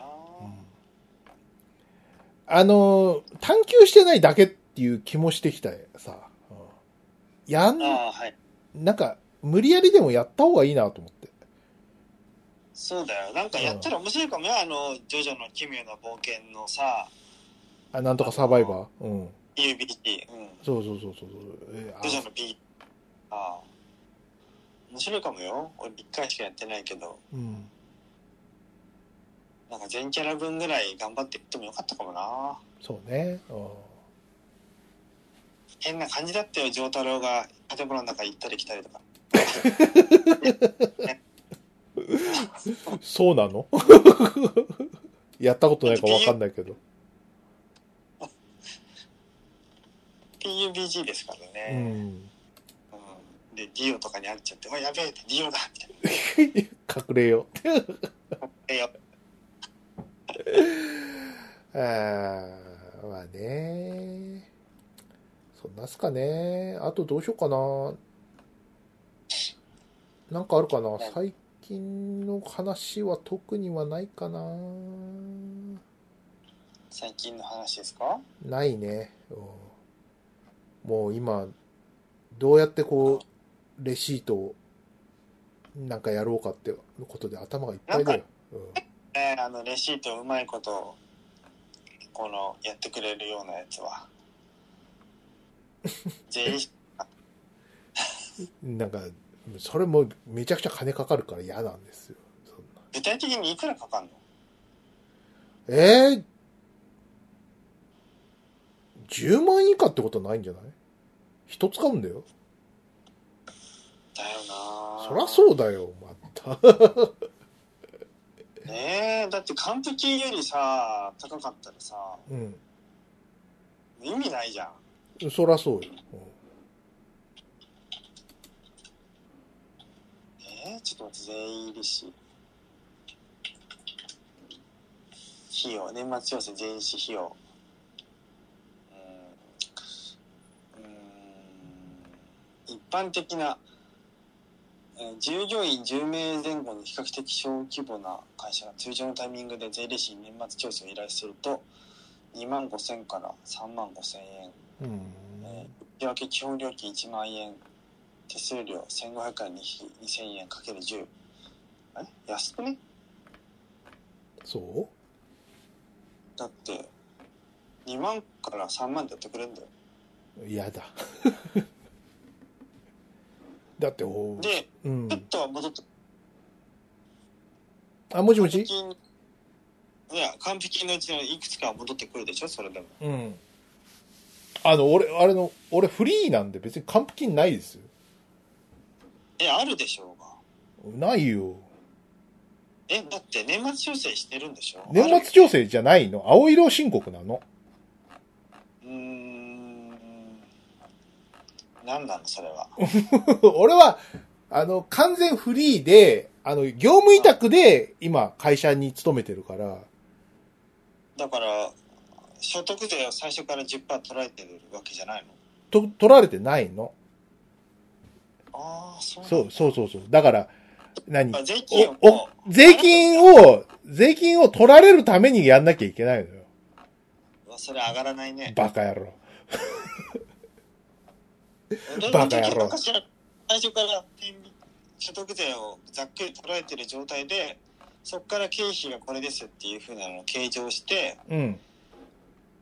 あの、探求してないだけっていう気もしてきたさ。うんやん、ああ、はい。なんか、無理やりでもやった方がいいなと思って。そうだよ。なんかやったら面白いかもよ。あの、ジョジョの奇妙な冒険のさ、あ、なんとかサバイバー？うん。UBT。うん。そうそうそうそう。えあジョジョの P。ああ。面白いかもよ。俺一回しかやってないけど、うん。なんか全キャラ分ぐらい頑張っていってもよかったかもな。そうね。うん変な感じだったよ、丈太郎が建物の中行ったり来たりとか。そうなの？やったことないかわかんないけど。PUBG ですからうね。ん。うんで、ディオとかに会っちゃって、おい、やべえ、ディオだみたいな。隠れよえよあーまあね。そんなっすかね。あとどうしようかな。なんかあるかな？最近の話は特にはないかな。最近の話ですか？ないね。うんもう今、どうやってこう、レシートをなんかやろうかってことで頭がいっぱいだよ。うんえーあのレシートをうまいことこのやってくれるようなやつは なんか、それもめちゃくちゃ金かかるから嫌なんですよ。そんな具体的にいくらかかんの？えー、10万以下ってことはないんじゃない？人使うんだよ。だよなそりゃそうだよ、また。ねえだって完璧よりさ高かったらさうん。意味ないじゃんそりゃそうよ。えー、ちょっと待って税理士費用年末調整税理士費用うーんうーん一般的な、えー従業員10名前後の比較的小規模な会社が通常のタイミングで税理士に年末調整を依頼すると2万5千から3万5千円うん。うん。えー、内訳基本料金1万円手数料1500円に2000円かける10え安くね？そだって2万から3万でやってくれんだよ。う嫌だ。だって、おでうん。ちょ。っとは戻ってあ、もしもし？いや完璧のうちのいくつかは戻ってくるでしょ？それでも。うん。あの、俺、あれの、俺フリーなんで別に還付金ないですよ。えあるでしょうが。ないよ。えだって年末調整してるんでしょ年末調整じゃないの？青色申告なの？うーん。何なのそれは？俺は、あの、完全フリーで、あの、業務委託で今会社に勤めてるから、だから所得税を最初から10%取られてるわけじゃないの？と、取られてないの？ああそうそう、そうそうそう。だから、何？あ税金を税金を、税金を取られるためにやんなきゃいけないのよ。それ上がらないね。バカ野郎。俺バカ野郎最初から所得税をざっくり取られてる状態で、そこから経費がこれですっていうふうなのを計上して、うん。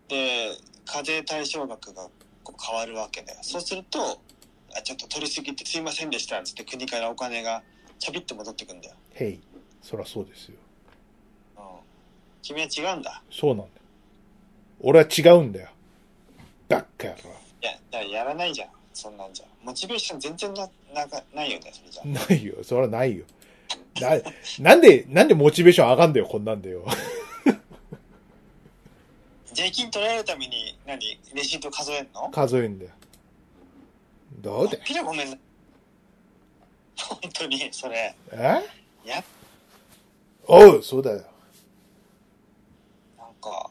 で、課税対象額がこう変わるわけだよ。そうすると、あちょっと取りすぎてすいませんでしたっつって国からお金がちょびっと戻ってくんだよ。へい。そりゃそうですよ。うん。君は違うんだ。そうなんだよ。俺は違うんだよ。バカ野郎。いや、だからやらないじゃん。そんなんじゃ。モチベーション全然な、なかないよね、それじゃ。ないよ。そりゃないよ。な、なんで、なんでモチベーション上がんだよ、こんなんだよ。税金取られるために何レシート数えんの？数えんだよ。どうだよ。ピラごめんな。本当に、それ。え？や、おう、そうだよ。なんか、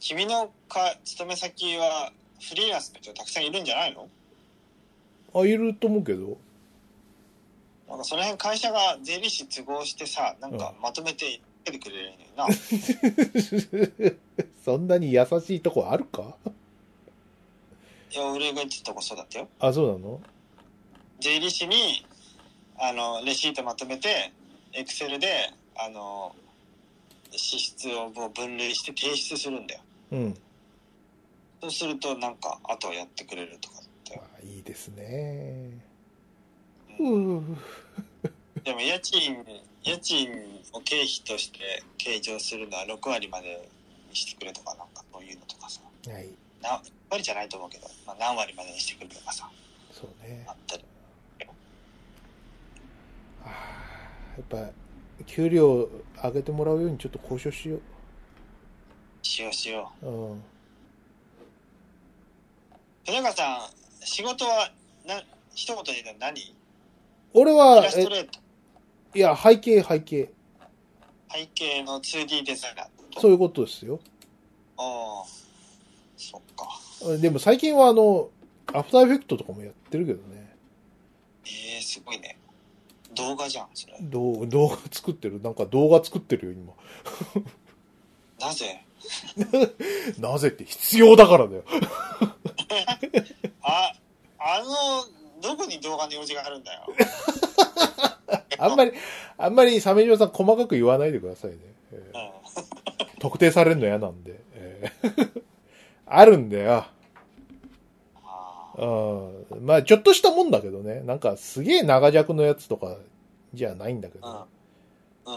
君のか勤め先はフリーランスの人たくさんいるんじゃないの？あ、いると思うけど。なんかその辺会社が税理士都合してさ、なんかまとめて出てくれるのにな。そんなに優しいとこあるか？いや、俺が言ってたとこそうだったよ。あ、そうなの？税理士に、あの、レシートまとめて、エクセルで、あの、支出をもう分類して提出するんだよ。うん。そうすると、なんか、あとはやってくれるとかって。あいいですね。うんうん。でも、家賃、家賃を経費として計上するのは6割までにしてくれとか、なんかそういうのとかさ。はい。な6割じゃないと思うけど、まあ、何割までにしてくれとかさ、そうねあ。ったり。あーやっぱ、給料上げてもらうようにちょっと交渉しよしようしよう。うん。う。田中さん、仕事は、な、一言で言うと何？イ俺はラ、スえトレート、いや、背景、背景。背景の 2D デザイナーそういうことですよ。ああ。そっか。でも最近はあの、アフターエフェクトとかもやってるけどね。ええすごいね。動画じゃん、それ。どう動画作ってる？なんか動画作ってるよ、今。なぜ？なぜって必要だからだよ。あ、あの、どこに動画の用事があるんだよ。あんまり、あんまり鮫島さん細かく言わないでくださいね。えーうん。特定されるの嫌なんで。えーあるんだよ。あうん。まあ、ちょっとしたもんだけどね。なんか、すげえ長尺のやつとかじゃないんだけど。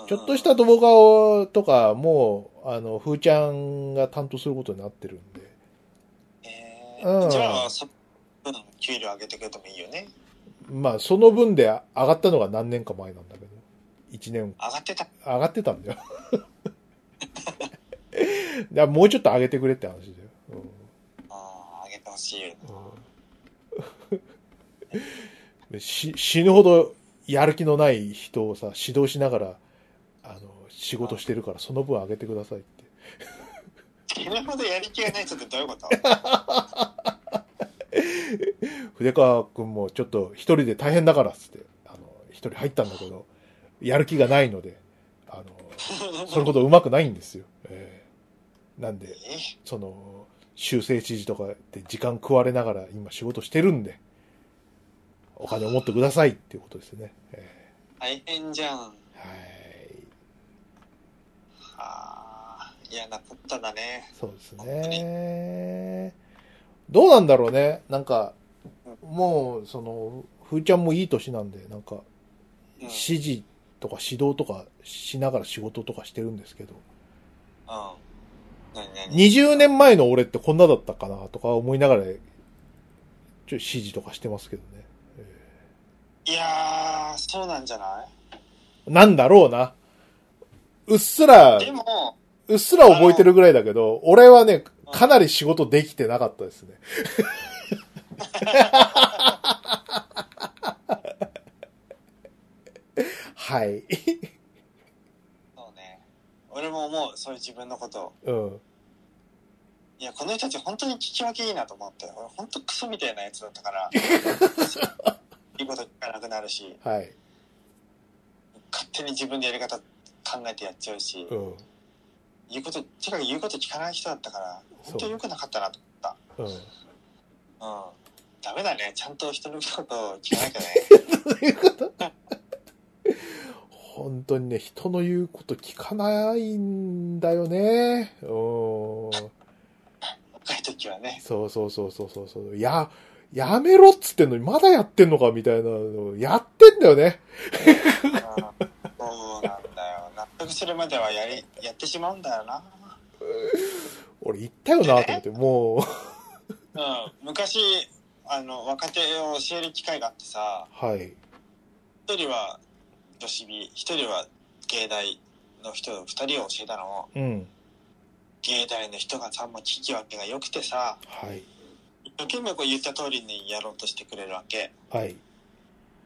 ちょっとした動画を、とか、もう、あの、ふーちゃんが担当することになってるんで。えーうんじゃあ、そ、うん、給料上げてくれてもいいよね。まあ、その分で上がったのが何年か前なんだけど。1年、上がってた。上がってたんだよ。だもうちょっと上げてくれって話だよ。ああ、上げてほし。うん し死ぬほどやる気のない人をさ、指導しながら、あの、仕事してるから、その分上げてくださいって。死ぬほどやる気がない人ってどういうこと？筆川くんもちょっと一人で大変だからっつって、あの、一人入ったんだけど、やる気がないので、あの、それほど上手くないんですよ。えーなんで、えその、修正指示とかで時間食われながら今仕事してるんで、お金を持ってくださいっていうことですね。え大変じゃん。ーはい。ああ、嫌なこっただね。そうですね。どうなんだろうね。なんか、もう、その、ふーちゃんもいい年なんで、なんか、うん指示とか指導とかしながら仕事とかしてるんですけど、うん。何何？20年前の俺ってこんなだったかなとか思いながら、ちょっと指示とかしてますけどね。いやー、そうなんじゃない？なんだろうな。うっすら、でも、うっすら覚えてるぐらいだけど、俺はね、かなり仕事できてなかったですね。はい。俺も思う、そういう自分のことを。うん。いや、この人たち本当に聞き分けいいなと思って。俺本当クソみたいなやつだったから。いいこと聞かなくなるし、はい。勝手に自分でやり方考えてやっちゃうし、うん。言うこと、とにかく言うこと聞かない人だったから、本当に良くなかったなと思うん。った。うん。ダメだね。ちゃんと人のことを聞かなきゃね。ということ？本当にね、人の言うこと聞かないんだよね。うん。若い時はね。そうそうそうそうそうそう。や、やめろっつってんのにまだやってんのかみたいなのやってんだよね。うんそうなんだよ。納得するまではやり、やってしまうんだよな。俺言ったよなと思って、もう、うん。昔、あの、若手を教える機会があってさ、はい。一人は女子美、一人は芸大の人、二人を教えたのを、うん。芸大の人がさ、もう聞き分けが良くてさ、はい。一生懸命こう言った通りにやろうとしてくれるわけ。はい。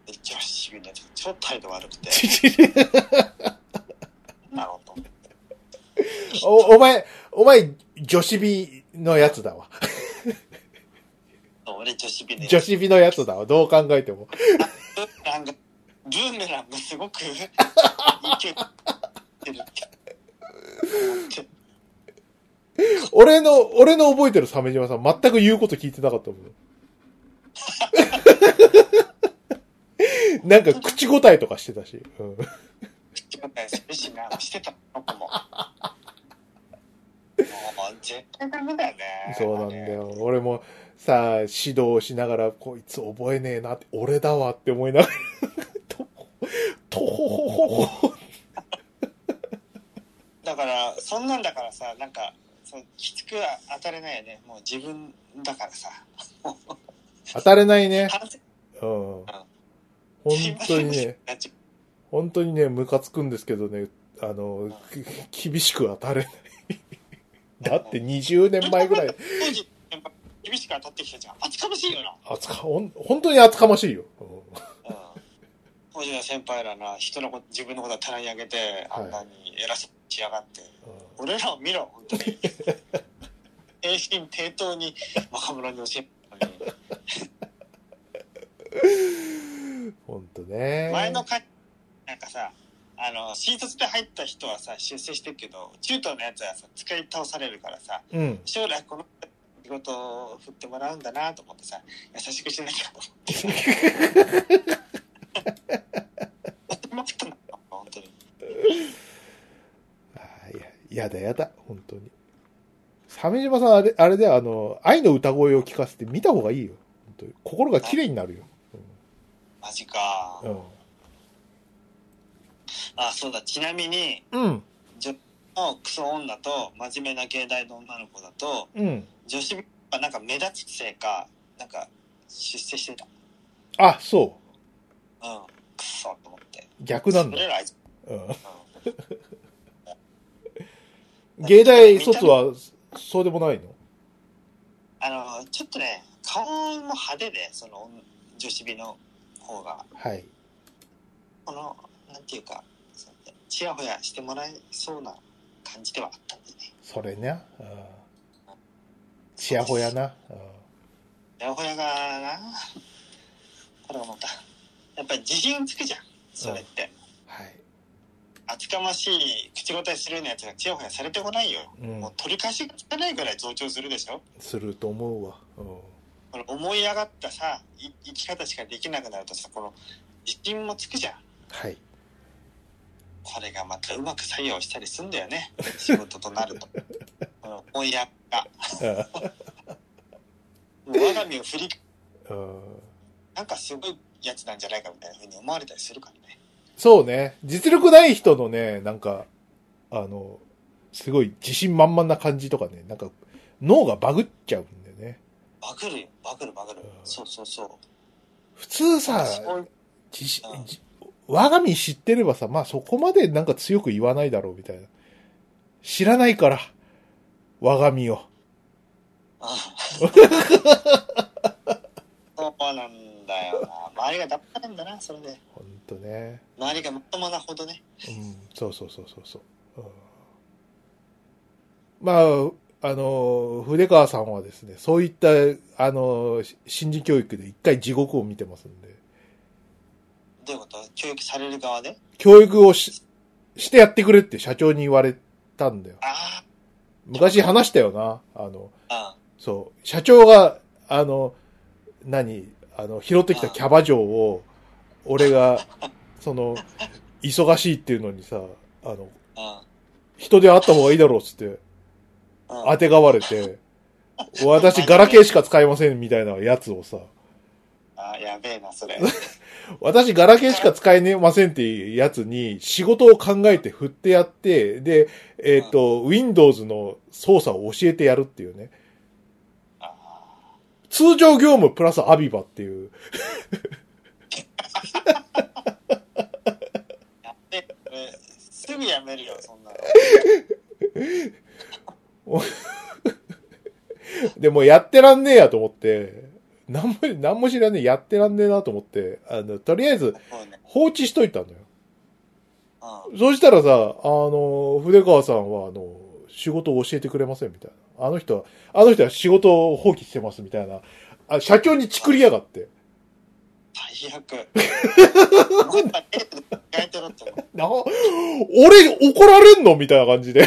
で女子美のやつ超態度悪くて、なろうと思って。お、お前、お前、女子美のやつだわ。俺女子美ね。女子美のやつだわ。どう考えても。なんか、ブーメランがすごく俺の、俺の覚えてる鮫島さん、全く言うこと聞いてなかったもん。なんか口答えとかしてたし。うん。口答えするしな、してた僕も。もう、絶対ダメだよね。そうなんだよ。俺もさ、指導しながら、こいつ覚えねえなって、俺だわって思いながら、と、とほほほほ。だから、そんなんだからさ、なんか、そうきつくは当たれないよね。もう自分だからさ。当たれないね。うん。本当にね、本当にね、ムカつくんですけどね、あの、き厳しく当たれない。だって20年前ぐらい、厳しく当たってきたじゃん。厚かましいよな。厚か、ほん本当に厚かましいよ。当時の先輩らな、人のこと、自分のことは棚に上げて、はいあんなに偉そうにしやがって。うん俺らを見ろ、本当に。平身低頭に若者に教えたのにほんとね。前の会なんかさあの新卒で入った人はさ出世してるけど中途のやつはさ使い倒されるからさうん。将来この仕事を振ってもらうんだなと思ってさ優しくしなきゃと思って 本当にあーいや、やだやだ、本当に。鮫島さん、あれ、あれで、あの、愛の歌声を聞かせて見た方がいいよ。本当に心が綺麗になるよ。マジかうん。あそうだちなみにうん。女のクソ女と真面目な芸大の女の子だとうん。女子はなんか目立つせいかなんか出世してたあ、そうんクソと思ってう。逆なんだ。うん。うん芸大卒は、そうでもないの？あのちょっとね顔も派手でその女子美の方がはい。このなんていうかそうちやほやしてもらえそうな感じではあったんでねそれね。うん。ちやほやな。うんちやほやがなこれがまたやっぱり自信つくじゃんそれって、はい。厚かましい口答えするようなやつがちやほやされてこないよ、うん。もう取り返しがつかないぐらい増長するでしょ。すると思うわ。うん。この思い上がったさい生き方しかできなくなるとさこの自信もつくじゃん。はい。これがまたうまく作用したりすんだよね。仕事となると。この思い上が もう我が身を振りうん。なんかすごいやつなんじゃないかみたいな風に思われたりするからねそうね。実力ない人のね、なんか、あの、すごい自信満々な感じとかね、なんか、脳がバグっちゃうんだよね。バグるよバグるバグる、うんそうそうそう普通さ、自信うんじ我が身知ってればさ、まあそこまでなんか強く言わないだろうみたいな。知らないから、我が身を。あ そうなんだよな。周りがダメなんだなそれで。ほんとね。周りがまともなほどね。うん、そうそうそうそうそう。うん。まあ、あの、筆川さんはですね、そういった、あの、し心理教育で一回地獄を見てますんで、どういうこと？教育される側で？教育をししてやってくれって社長に言われたんだよ。あ昔話したよな。あの、あそう。社長が、あの、何？あの、拾ってきたキャバ嬢を、俺が、その、忙しいっていうのにさ、あの、あ人で会った方がいいだろうっつって、あ当てがわれて、私ガラケーしか使いませんみたいなやつをさ、あやべえなそれ 私ガラケーしか使えませんっていうやつに仕事を考えて振ってやって、で、えっ、と、Windows の操作を教えてやるっていうね。通常業務プラスアビバっていう。やべえこれすぐやめるよそん。なのでもやってらん。ねえやと思って、なん。も、なん。も知らねえ、やってらん。ねえなと思って、あの、とりあえず放置しといたのよ。そうしたらさ、あの、筆川さん。は、あの、仕事を教えてくれません。みたいな。あの人は、あの人は仕事を放棄してますみたいな。あ社長にチクりやがって。最悪 俺怒られんのみたいな感じで。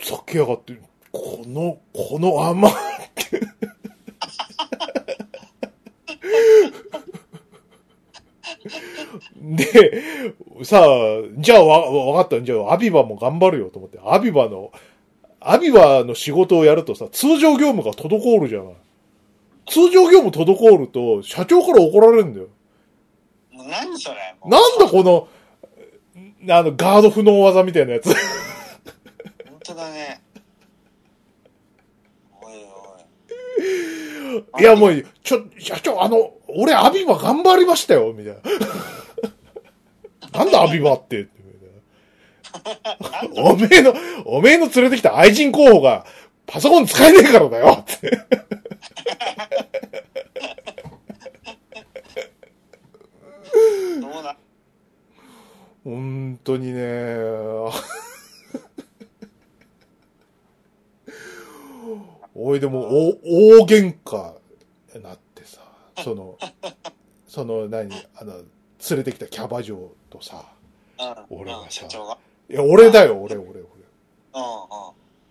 さっきやがって、この、この甘って。で、さあ、じゃあわ、わかった。じゃあ、アビバも頑張るよと思って。アビバの、アビバの仕事をやるとさ、通常業務が滞るじゃない。通常業務滞ると、社長から怒られるんだよ。何それなんだこの、あの、ガード不能技みたいなやつ。本当だねいや、もう、ちょ、社長、あの、俺、アビバ頑張りましたよ、みたいな。なんだ、アビバって。おめえの、おめえの連れてきた愛人候補が、パソコン使えねえからだよ、って。どうだ？本当にね、おい、でも、お、大喧嘩その、その、何、あの、連れてきたキャバ嬢とさ、うん。俺がさが。いや、俺だよ、俺、俺、俺。うん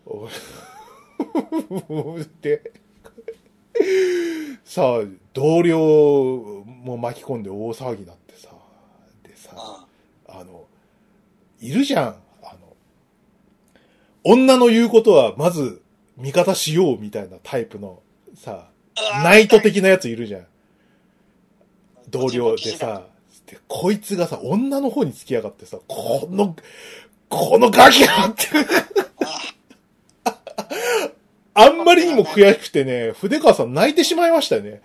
うん。俺 で、さあ、同僚も巻き込んで大騒ぎになってさ、でさ、うん。あの、いるじゃん。あの、女の言うことはまず味方しようみたいなタイプのさ、ナイト的なやついるじゃん。同僚でさ、でこいつがさ、女の方に付きやがってさ、この、このガキがって、あんまりにも悔しくてね、筆川さん泣いてしまいましたよね。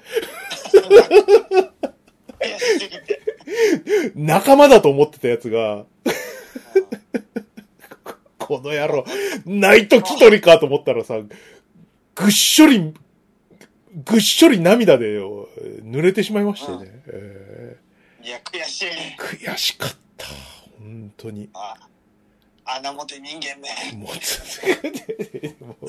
仲間だと思ってたやつが、この野郎、ナイト気取りかと思ったらさ、ぐっしょり、ぐっしょり涙でよ濡れてしまいましたよね。えいや、悔しい。ー悔しかった。本当に。あ、穴持て人間め。もう続けて、もう。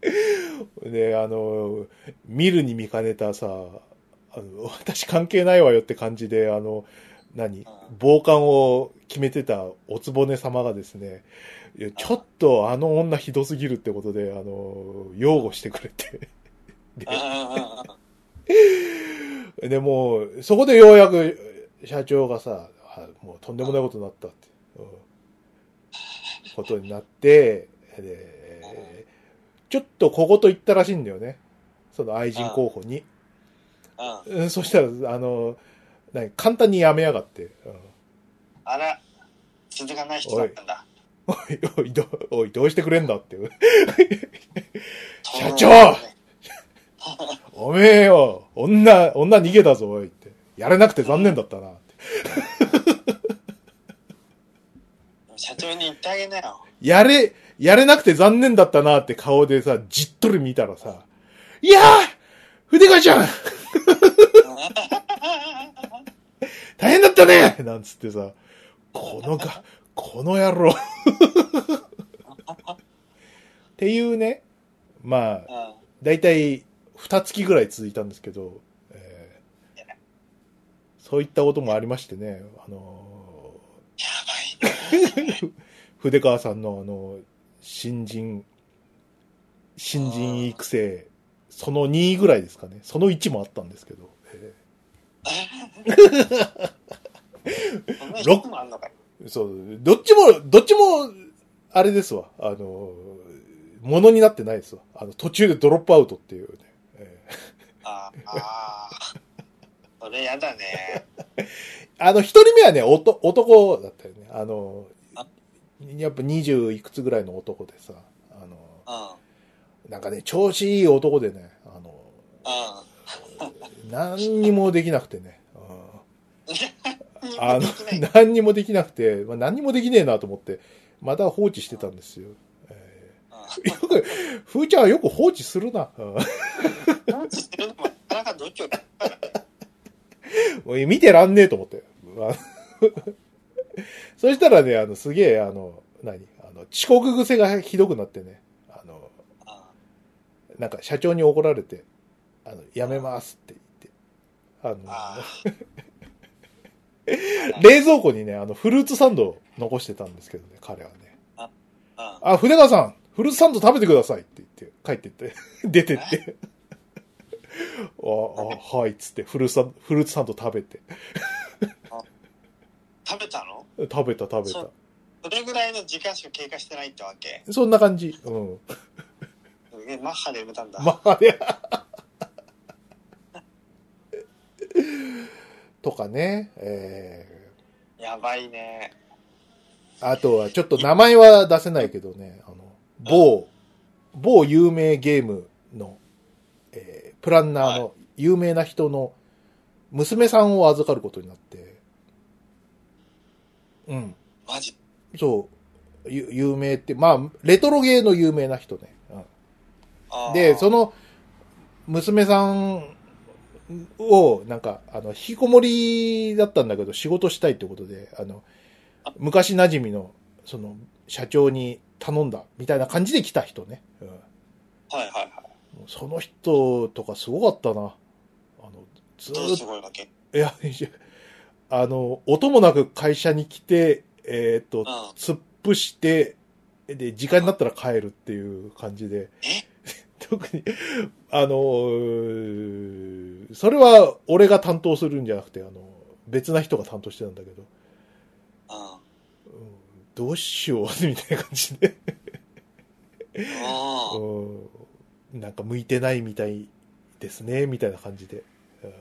ね、あの、見るに見かねたさ、あの、私関係ないわよって感じで、あの、何傍観を決めてたおつぼね様がですね、いやちょっとあの女ひどすぎるってことで、あの、擁護してくれて。うんうんうんうんで、もう、そこでようやく社長がさ、あもうとんでもないことになったって、うんことになって、で、ちょっと小言言ったらしいんだよね。その愛人候補に。そしたら、あの、何簡単にやめやがって。うんあら、続かない人だったんだ。おい、おい、どおい、どうしてくれんだって。社そう長おめえよ、女、女逃げたぞ、おいって。やれなくて残念だったなって。社長に言ってあげなよ。やれ、やれなくて残念だったなって顔でさ、じっとり見たらさ、いやー筆川ちゃん 大変だったねなんつってさ、このが、この野郎。っていうね、まあ、だいたい二月ぐらい続いたんですけど、えー、そういったこともありましてね、あのー、筆川さんのあの、新人、新人育成、その2位ぐらいですかね。その1もあったんですけど。えー。6, そう、どっちも、どっちも、あれですわ、あのー、ものになってないですわ。あの、途中でドロップアウトっていうね。えーああー。それやだね。あの、一人目はね、おと男だったよね。あのあ、やっぱ二十いくつぐらいの男でさ、あの、うん。なんかね、調子いい男でね、あの、うん。何にもできなくてね、うん ああの、何にもできなくて、まあ、何にもできねえなと思って、また放置してたんですよ。えーよく、ふーちゃんはよく放置するな。うん。放置してるのもなかなか度胸だ もう見てらんねえと思って。あ そしたらね、あの、すげえ、あの、何？あの、遅刻癖がひどくなってね、あの、なんか社長に怒られて、あの、やめますって言って、ああの、冷蔵庫にね、あの、フルーツサンドを残してたんですけどね、彼はね。あ。あ、筆川さん、フルーツサンド食べてくださいって言って、帰ってって、出てって。あ、あ、はい、っつって、フルーツサンド、フルーツサンド食べて。食べたの？食べた食べたそれぐらいの時間しか経過してないってわけ？そんな感じ。うん。すげえマッハで埋めたんだ。まあ、ね。とかね、えやばいね。ー、あとはちょっと名前は出せないけどね、あの、某、某有名ゲームの、えープランナーの有名な人の娘さんを預かることになって、うん。マジ？そう、ゆ有名って、まあ、レトロゲーの有名な人ね。うんで、その、娘さんを、なんか、あの、引きこもりだったんだけど、仕事したいってことで、あの、昔馴染みの、その、社長に頼んだ、みたいな感じで来た人ね。うんはいはいはい。その人とかすごかったな。あの、ずどうーっすごいわけと、いや、あの、音もなく会社に来て、えっ、とうん、突っ伏して、で、時間になったら帰るっていう感じで。え？特に、あのーそれは俺が担当するんじゃなくて、あの、別な人が担当してたんだけど、うん。うんどうしよう、みたいな感じで、あ。うん。なんか向いてないみたいですね、みたいな感じで。うん。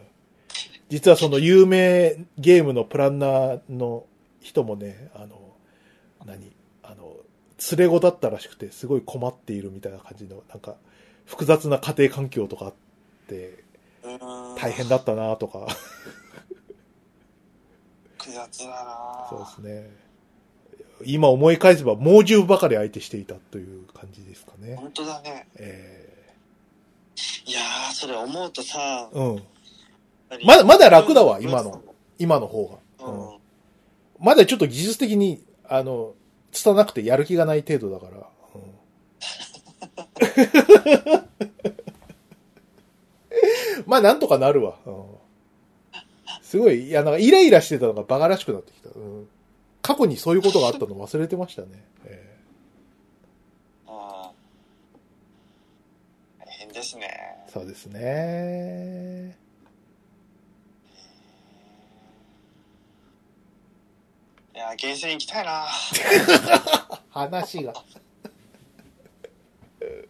実はその有名ゲームのプランナーの人もね、あの、何？あの、連れ子だったらしくて、すごい困っているみたいな感じの、なんか、複雑な家庭環境とかあって、あ。大変だったなとか、複雑だなそうですね。今思い返せば猛獣ばかり相手していたという感じですかね。本当だね。えいやー、それ思うとさ、ーうん。まだまだ楽だわ今の。今の方が。ううんん。まだちょっと技術的に、あの、拙なくてやる気がない程度だから。う んまあなんとかなるわ。うんすごい、いや、なんかイライラしてたのがバカらしくなってきた。うん過去にそういうことがあったの忘れてましたね。えあー大変ですね。ーそうですね。いやー、ゲーセン行きたいな 話が。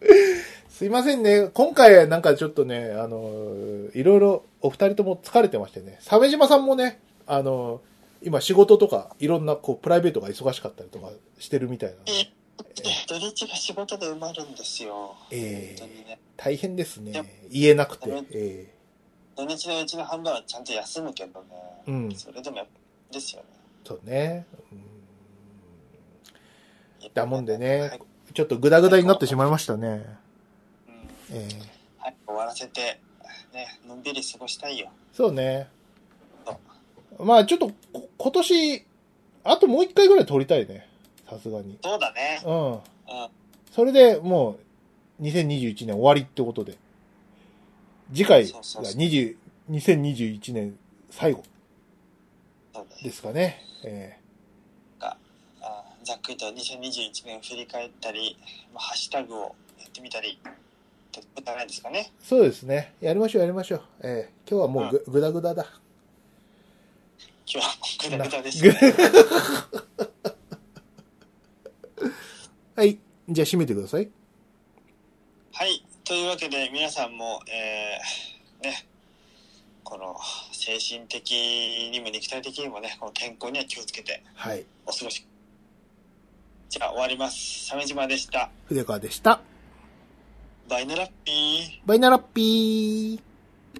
すいませんね。今回なんかちょっとね、あの、いろいろお二人とも疲れてましてね。鮫島さんもね、あの、今仕事とかいろんなこうプライベートが忙しかったりとかしてるみたいなので、土日が仕事で埋まるんですよ。え本当にね。大変ですね。言えなくて。え土日のうちの半分はちゃんと休むけどね。うんそれでもやっぱですよね。ーそうね。うんだもんでねはいちょっとグダグダになってしまいましたね。うんえーはい、終わらせて、ね、のんびり過ごしたいよ。そうね。まあちょっとこ今年、あともう一回ぐらい撮りたいね。さすがに。そうだね。うん。うん。それでもう、2021年終わりってことで。次回がそうそうそう20 2021年最後ですかね。えあざっくりと2021年を振り返ったり、まあ、ハッシュタグをやってみたりってこといですかね。ーそうですね。やりましょう、やりましょう。えー今日はもうぐ,、ぐだぐだだ。今日はグダグダでしたね。はい。じゃあ締めてください。はい。というわけで皆さんも、えー、ね、この精神的にも肉体的にもね、この健康には気をつけてはい。お過ごし。じゃあ終わります。鮫島でした。筆川でした。バイナラッピー。バイナラッピー。